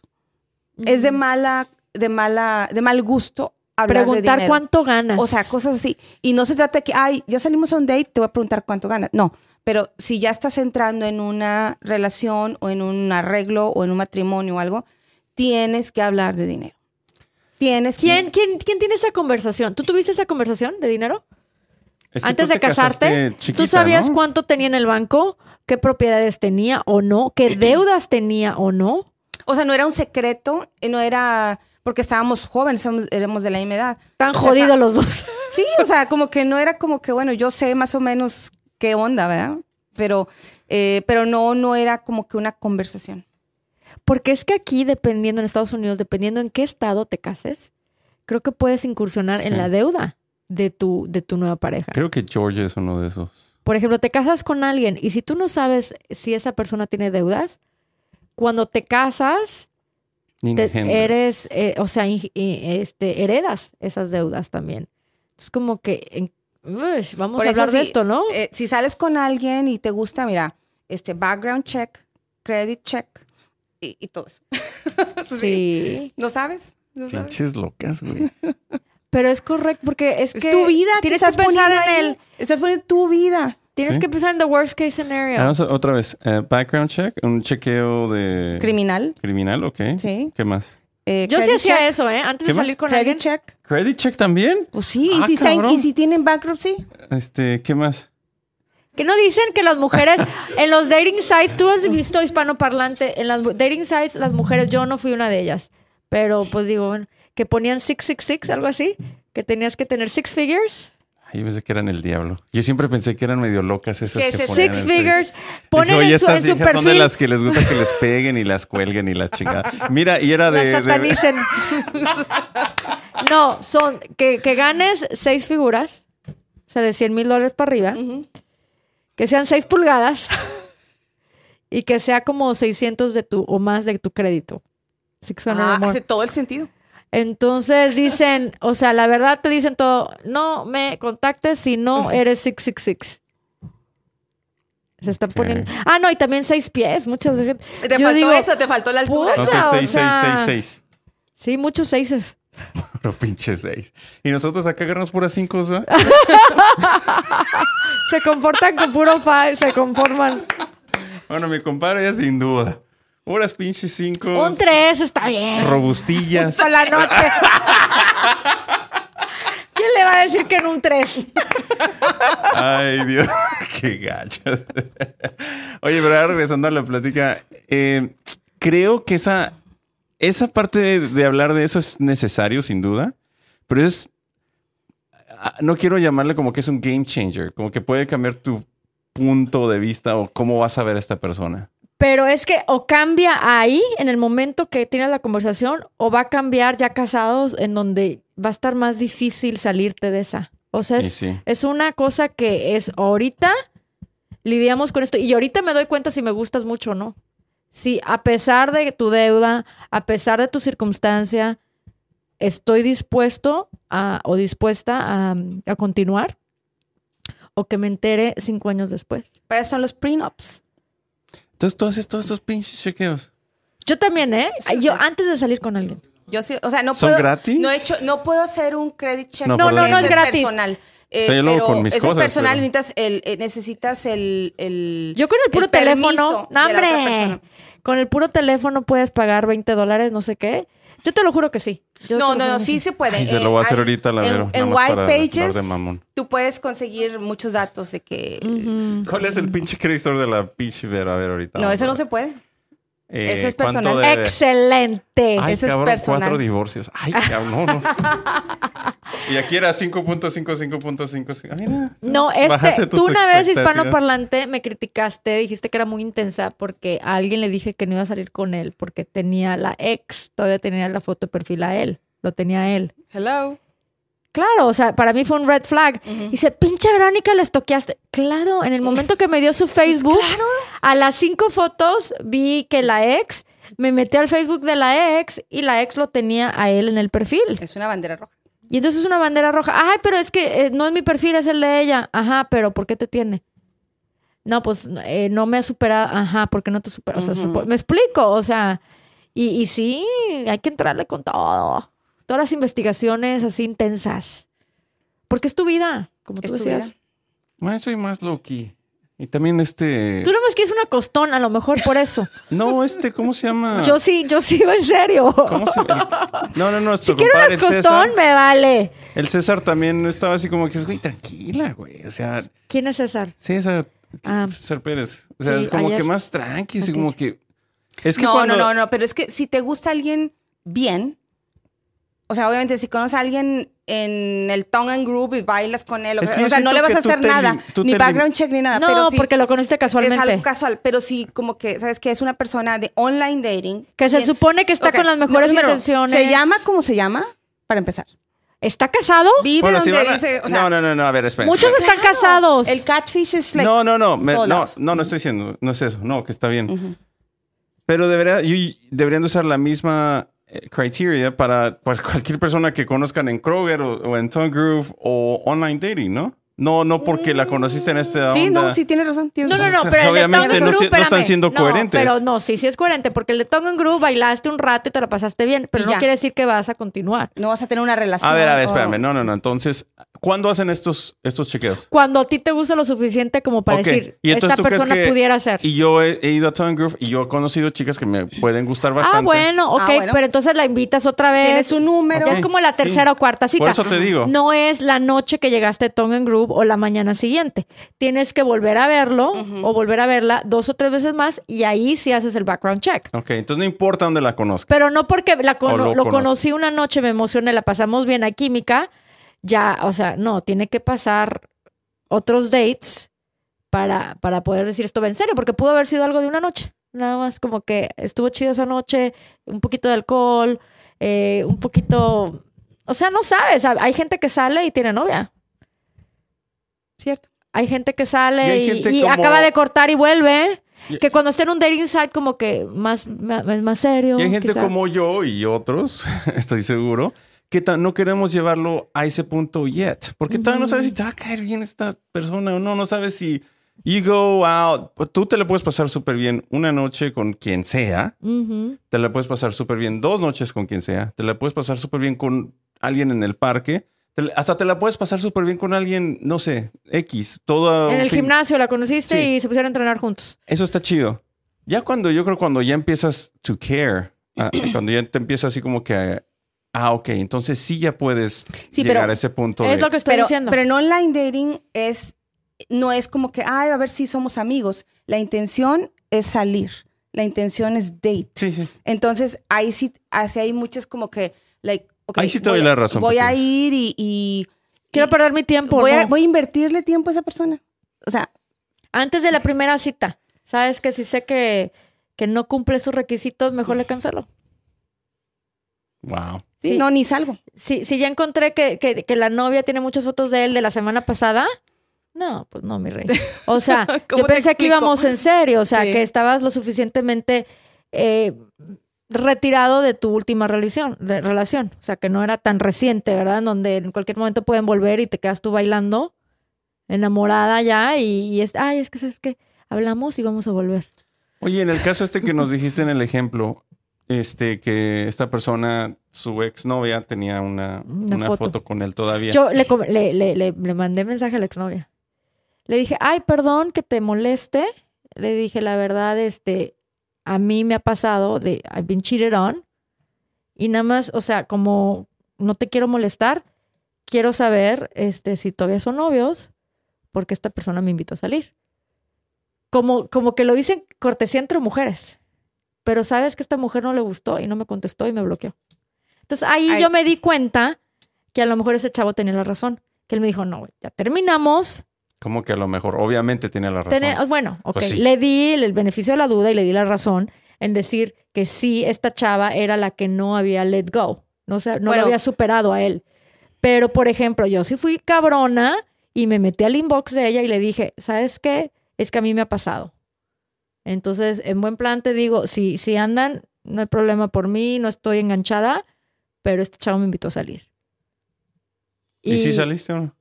Es de mala, de mala, de mal gusto hablar de preguntar dinero. cuánto ganas. O sea, cosas así. Y no se trata de que, ay, ya salimos a un date, te voy a preguntar cuánto ganas. No, Pero si ya estás entrando en una relación o en un arreglo o en un matrimonio o algo, tienes que hablar de dinero. Tienes que- ¿Quién, quién, ¿Quién tiene esa conversación? ¿Tú tuviste esa conversación de dinero? Es que Antes de casarte, chiquita, ¿tú sabías ¿no? cuánto tenía en el banco? ¿Qué propiedades tenía o no? ¿Qué deudas tenía o no? O sea, no era un secreto, eh, no era porque estábamos jóvenes, éramos- éramos de la misma edad. Tan O sea, jodidos está- los dos. Sí, o sea, como que no era como que, bueno, yo sé más o menos qué onda, ¿verdad? Pero, eh, pero no, no era como que una conversación. Porque es que aquí, dependiendo en Estados Unidos, dependiendo en qué estado te cases, creo que puedes incursionar en la deuda de tu, de tu nueva pareja. Creo que George es uno de esos. Por ejemplo, te casas con alguien y si tú no sabes si esa persona tiene deudas, cuando te casas, te- eres, eh, o sea, este, heredas esas deudas también. Es como que, en- ush, vamos Por a eso hablar de esto, ¿no? Eh, si sales con alguien y te gusta, mira, este background check, credit check y, y todo eso. sí. ¿No sabes? ¿No sabes? Pinches locas, güey. Pero es correcto porque es Es que tu vida. tienes que estás pensar poniendo en el, Estás poniendo tu vida. tienes Sí. que pensar en the worst case scenario. Vamos a- otra vez. Eh, background check, un chequeo de Criminal. criminal, ok. Sí. ¿Qué más? Eh, Yo sí hacía check, eso, ¿eh? Antes ¿Qué de salir con Credit alguien. check. Credit check también. Pues sí, Ah, y, si están- y si tienen bankruptcy. Este, ¿qué más? Que no dicen que las mujeres en los dating sites, tú has visto hispanoparlante, en las dating sites las mujeres, yo no fui una de ellas, pero pues digo, bueno, que ponían 666, algo así, que tenías que tener six figures. Yo pensé que eran el diablo. Yo siempre pensé que eran medio locas esas Que que se- Six en el figures, ponen Dije, "Oye, en su, en su viejas son de perfil, las que les gusta que les peguen y las cuelguen y las chingadas. Mira, y era de... las de- satanicen. no, son que, que ganes seis figuras, o sea, de 100 mil dólares para arriba, Ujú. que sean 6 pulgadas y que sea como 600 de tu o más de tu crédito. 600 Ah, hace todo el sentido. Entonces dicen, o sea, la verdad te dicen todo, no me contactes si no eres 666. Se están poniendo. Ah, no, y también seis pies, muchas veces. Te Yo faltó digo, eso, te faltó la altura. puta, Entonces, o 6, 6, sea- 6, 6. Sí, muchos seises. Pero pinche 6. Y nosotros acá agarramos puras 5, ¿no? Se comportan con puro five, se conforman. Bueno, mi compadre ya sin duda. Puras pinches 5. Un tres está bien. Robustillas. Por la noche. ¿Quién le va a decir que en un tres? Ay, Dios, qué gachas. Oye, pero ahora regresando a la plática, eh, creo que esa, esa parte de, de hablar de eso es necesario, sin duda, pero es, ah, no quiero llamarle como que es un game changer, como que puede cambiar tu punto de vista o cómo vas a ver a esta persona. Pero es que o cambia ahí, en el momento que tienes la conversación, o va a cambiar ya casados, en donde va a estar más difícil salirte de esa. O sea, es, sí. es una cosa que es ahorita lidiamos con esto. Y ahorita me doy cuenta si me gustas mucho o no. Si a pesar de tu deuda, a pesar de tu circunstancia, estoy dispuesto a, o dispuesta a, a continuar, o que me entere cinco años después. Eso son los prenups. Entonces tú haces todos esos pinches chequeos. Yo también, ¿eh? Sí, Yo sí. antes de salir con alguien. Yo sí, o sea, no ¿Son puedo. gratis? No he hecho, no puedo hacer un credit check. No, No, no, no es gratis. personal. Eh, O sea, yo lo pero con mis ese cosas, es personal, pero- necesitas el, eh, necesitas el, el- Yo con el puro teléfono, no, hombre, con el puro teléfono puedes pagar 20 dólares, no sé qué. Yo te lo juro que sí. Yo No, no, no, sí se puede. Y se Eh, lo voy a hacer hay- ahorita la en, en White Pages de mamón. tú puedes conseguir muchos datos de que... ¿Cuál es el pinche score de la pinche Vero? A ver ahorita. No, eso no se puede. Eh, eso es ¿cuánto personal. debe? Excelente. Ay, Eso es personal. cuatro divorcios. Ay, cabrón, no, no. y aquí era 5.5, 5.5. Ah, mira. No, este, tú una vez hispanoparlante me criticaste, dijiste que era muy intensa porque a alguien le dije que no iba a salir con él porque tenía la ex, todavía tenía la foto de perfil a él, lo tenía él. Hello. Claro, o sea, para mí fue un red flag. Dice, pinche Verónica, lo estoqueaste. Claro, en el momento que me dio su Facebook, Claro. a las cinco fotos vi que la ex, me metí al Facebook de la ex y la ex lo tenía a él en el perfil. Es una bandera roja. Y entonces es una bandera roja. Ay, pero es que eh, no es mi perfil, es el de ella. Ajá, pero ¿por qué te tiene? No, pues eh, no me ha superado. Ajá, ¿por qué no te supera? O sea, me explico, o sea, y, y sí, hay que entrarle con todo. Todas las investigaciones así intensas. Porque es tu vida, como tú Es tu decías. vida. Bueno, soy más low key. Y también este. Tú nomás quieres una costón, a lo mejor por eso. No, este, ¿cómo se llama? Yo sí, yo sí, en serio. ¿Cómo se llama? No, no, no. Si quiero una costón, me vale. El César también estaba así como que es, güey, tranquila, güey. O sea. ¿Quién es César? César. Ah. César Pérez. O sea, Sí, es como ayer. que más tranqui, así Ok. como que. Es que no, cuando- no, no, no, pero es que si te gusta alguien bien, o sea, obviamente si conoces a alguien en el tongue and group y bailas con él, o, Es que sea, o sea, no le vas que a hacer nada, ni te background check ni nada, No, pero sí porque lo conociste es casualmente. algo casual, pero sí como que, ¿sabes qué? Es una persona de online dating. Que se Bien. supone que está Ok, con las mejores no, intenciones. ¿Se llama como se llama? Para empezar. ¿Está casado? Vive Bueno, si donde van a- dice, o sea, no, no, no, no, a ver, espera. Muchos espera. están casados. El catfish es like, no, no, no, me- no, no, no estoy diciendo, no es eso, no, que está bien. Pero debería, yo- deberían de usar la misma criteria para, para cualquier persona que conozcan en Kroger o, o en Tongue Groove o online dating, ¿no? No, no porque la conociste en esta Sí, onda. no, sí tienes razón. tienes No, no, razón. no, pero el de Obviamente Tongue and no Groove, si- no están siendo No, coherentes. pero no, sí, sí es coherente, porque el de Tongue and Groove bailaste un rato y te la pasaste bien, pero Y no ya. quiere decir que vas a continuar. No vas a tener una relación. A ver, a ver, o- espérame. No, no, no. Entonces, ¿cuándo hacen estos, estos chequeos? Cuando a ti te gusta lo suficiente como para decir, y esta persona que- pudiera ser. Y yo he, he ido a Tongue Groove y yo he conocido chicas que me pueden gustar bastante. Ah, bueno, ok, Ah, bueno. pero entonces la invitas otra vez. Tienes un número. Ya es como la Sí. tercera o cuarta cita. Por eso te digo. No es la noche que llegaste a Tongue and Groove o la mañana siguiente. Tienes que volver a verlo o volver a verla dos o tres veces más y ahí sí haces el background check. Ok, entonces no importa dónde la conozcas. Pero no porque la cono- O lo lo, conocí una noche, me emocioné, la pasamos bien, hay química, ya, o sea, no, tiene que pasar otros dates para, para poder decir esto en serio, porque pudo haber sido algo de una noche. Nada más como que estuvo chido esa noche, un poquito de alcohol, eh, un poquito... O sea, no sabes, hay gente que sale y tiene novia. Cierto. Hay gente que sale y, gente y como- acaba de cortar y vuelve. Que cuando está en un dating site como que más, más, más serio. Y hay gente quizá. como yo y otros, estoy seguro, que no queremos llevarlo a ese punto yet. Porque todavía no sabes si te va a caer bien esta persona o no. No sabes si you go out. Tú te le puedes pasar súper bien una noche con quien sea. Te la puedes pasar súper bien dos noches con quien sea. Te la puedes pasar súper bien con alguien en el parque. La- hasta te la puedes pasar súper bien con alguien, no sé, X. Todo En el fin- gimnasio la conociste Sí. y se pusieron a entrenar juntos. Eso está chido. Ya cuando yo creo cuando ya empiezas to care, ah, cuando ya te empieza así como que, ah, ok, entonces sí ya puedes Sí, llegar pero a ese punto. Es de- lo que estoy pero, diciendo. pero en online dating es, no es como que, ay, a ver si somos amigos. La intención es salir. La intención es date. Sí, sí. Entonces, ahí sí, así hay muchas como que, like, ok, Ahí sí te voy doy a- la razón, Voy a ir y, y- Quiero y perder mi tiempo. voy, a, voy a invertirle tiempo a esa persona. O sea, Antes de la primera cita, sabes que si sé que, que no cumple sus requisitos, mejor le cancelo. Wow. Sí, no, ni salgo. Si, si ya encontré que, que- que la novia tiene muchas fotos de él de la semana pasada, no, pues no, mi rey. O sea, ¿Cómo yo pensé que íbamos en serio, o sea, Sí. que estabas lo suficientemente eh, retirado de tu última relación, de relación. O sea, que no era tan reciente, ¿verdad? En donde en cualquier momento pueden volver y te quedas tú bailando, enamorada ya, y, y es, ay, es que, ¿sabes qué? Hablamos y vamos a volver. Oye, en el caso este que nos dijiste en el ejemplo, este, que esta persona, su exnovia, tenía una, Una una foto. foto. con él todavía. Yo le, le, le- le mandé mensaje a la exnovia. Le dije, ay, perdón que te moleste. Le dije, la verdad, este, a mí me ha pasado de, I've been cheated on. Y nada más, o sea, como no te quiero molestar, quiero saber, este, si todavía son novios, porque esta persona me invitó a salir. Como, como que lo dicen cortesía entre mujeres. Pero sabes que esta mujer no le gustó y no me contestó y me bloqueó. Entonces ahí Ay. yo me di cuenta que a lo mejor ese chavo tenía la razón. Que él me dijo, no, güey, ya terminamos. Como que a lo mejor, obviamente tiene la razón. Bueno, ok, Pues sí. le di el, el beneficio de la duda y le di la razón en decir que sí, esta chava era la que no había let go. No, se- no Bueno. lo había superado a él. Pero, por ejemplo, yo sí fui cabrona y me metí al inbox de ella y le dije, ¿sabes qué? Es que a mí me ha pasado. Entonces, en buen plan te digo, si, si andan, no hay problema por mí, no estoy enganchada, pero este chavo me invitó a salir. ¿Y, si saliste o no?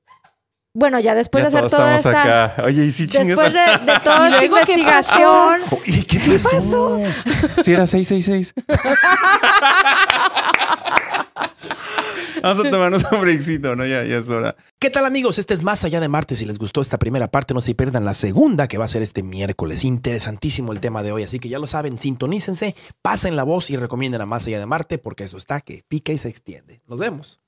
Bueno, ya después ya de hacer toda estamos esta... acá. Oye, ¿y si? Después de, de toda esta investigación, Oye, ¿qué pasó? Sí, era 666. Vamos a tomarnos un breakcito, ¿no? Ya, ya es hora. ¿Qué tal amigos? Este es Más Allá de Marte. Si les gustó esta primera parte, no se pierdan la segunda que va a ser este miércoles. Interesantísimo el tema de hoy, así que ya lo saben, sintonícense, pasen la voz y recomienden a Más Allá de Marte porque eso está que pica y se extiende. Nos vemos.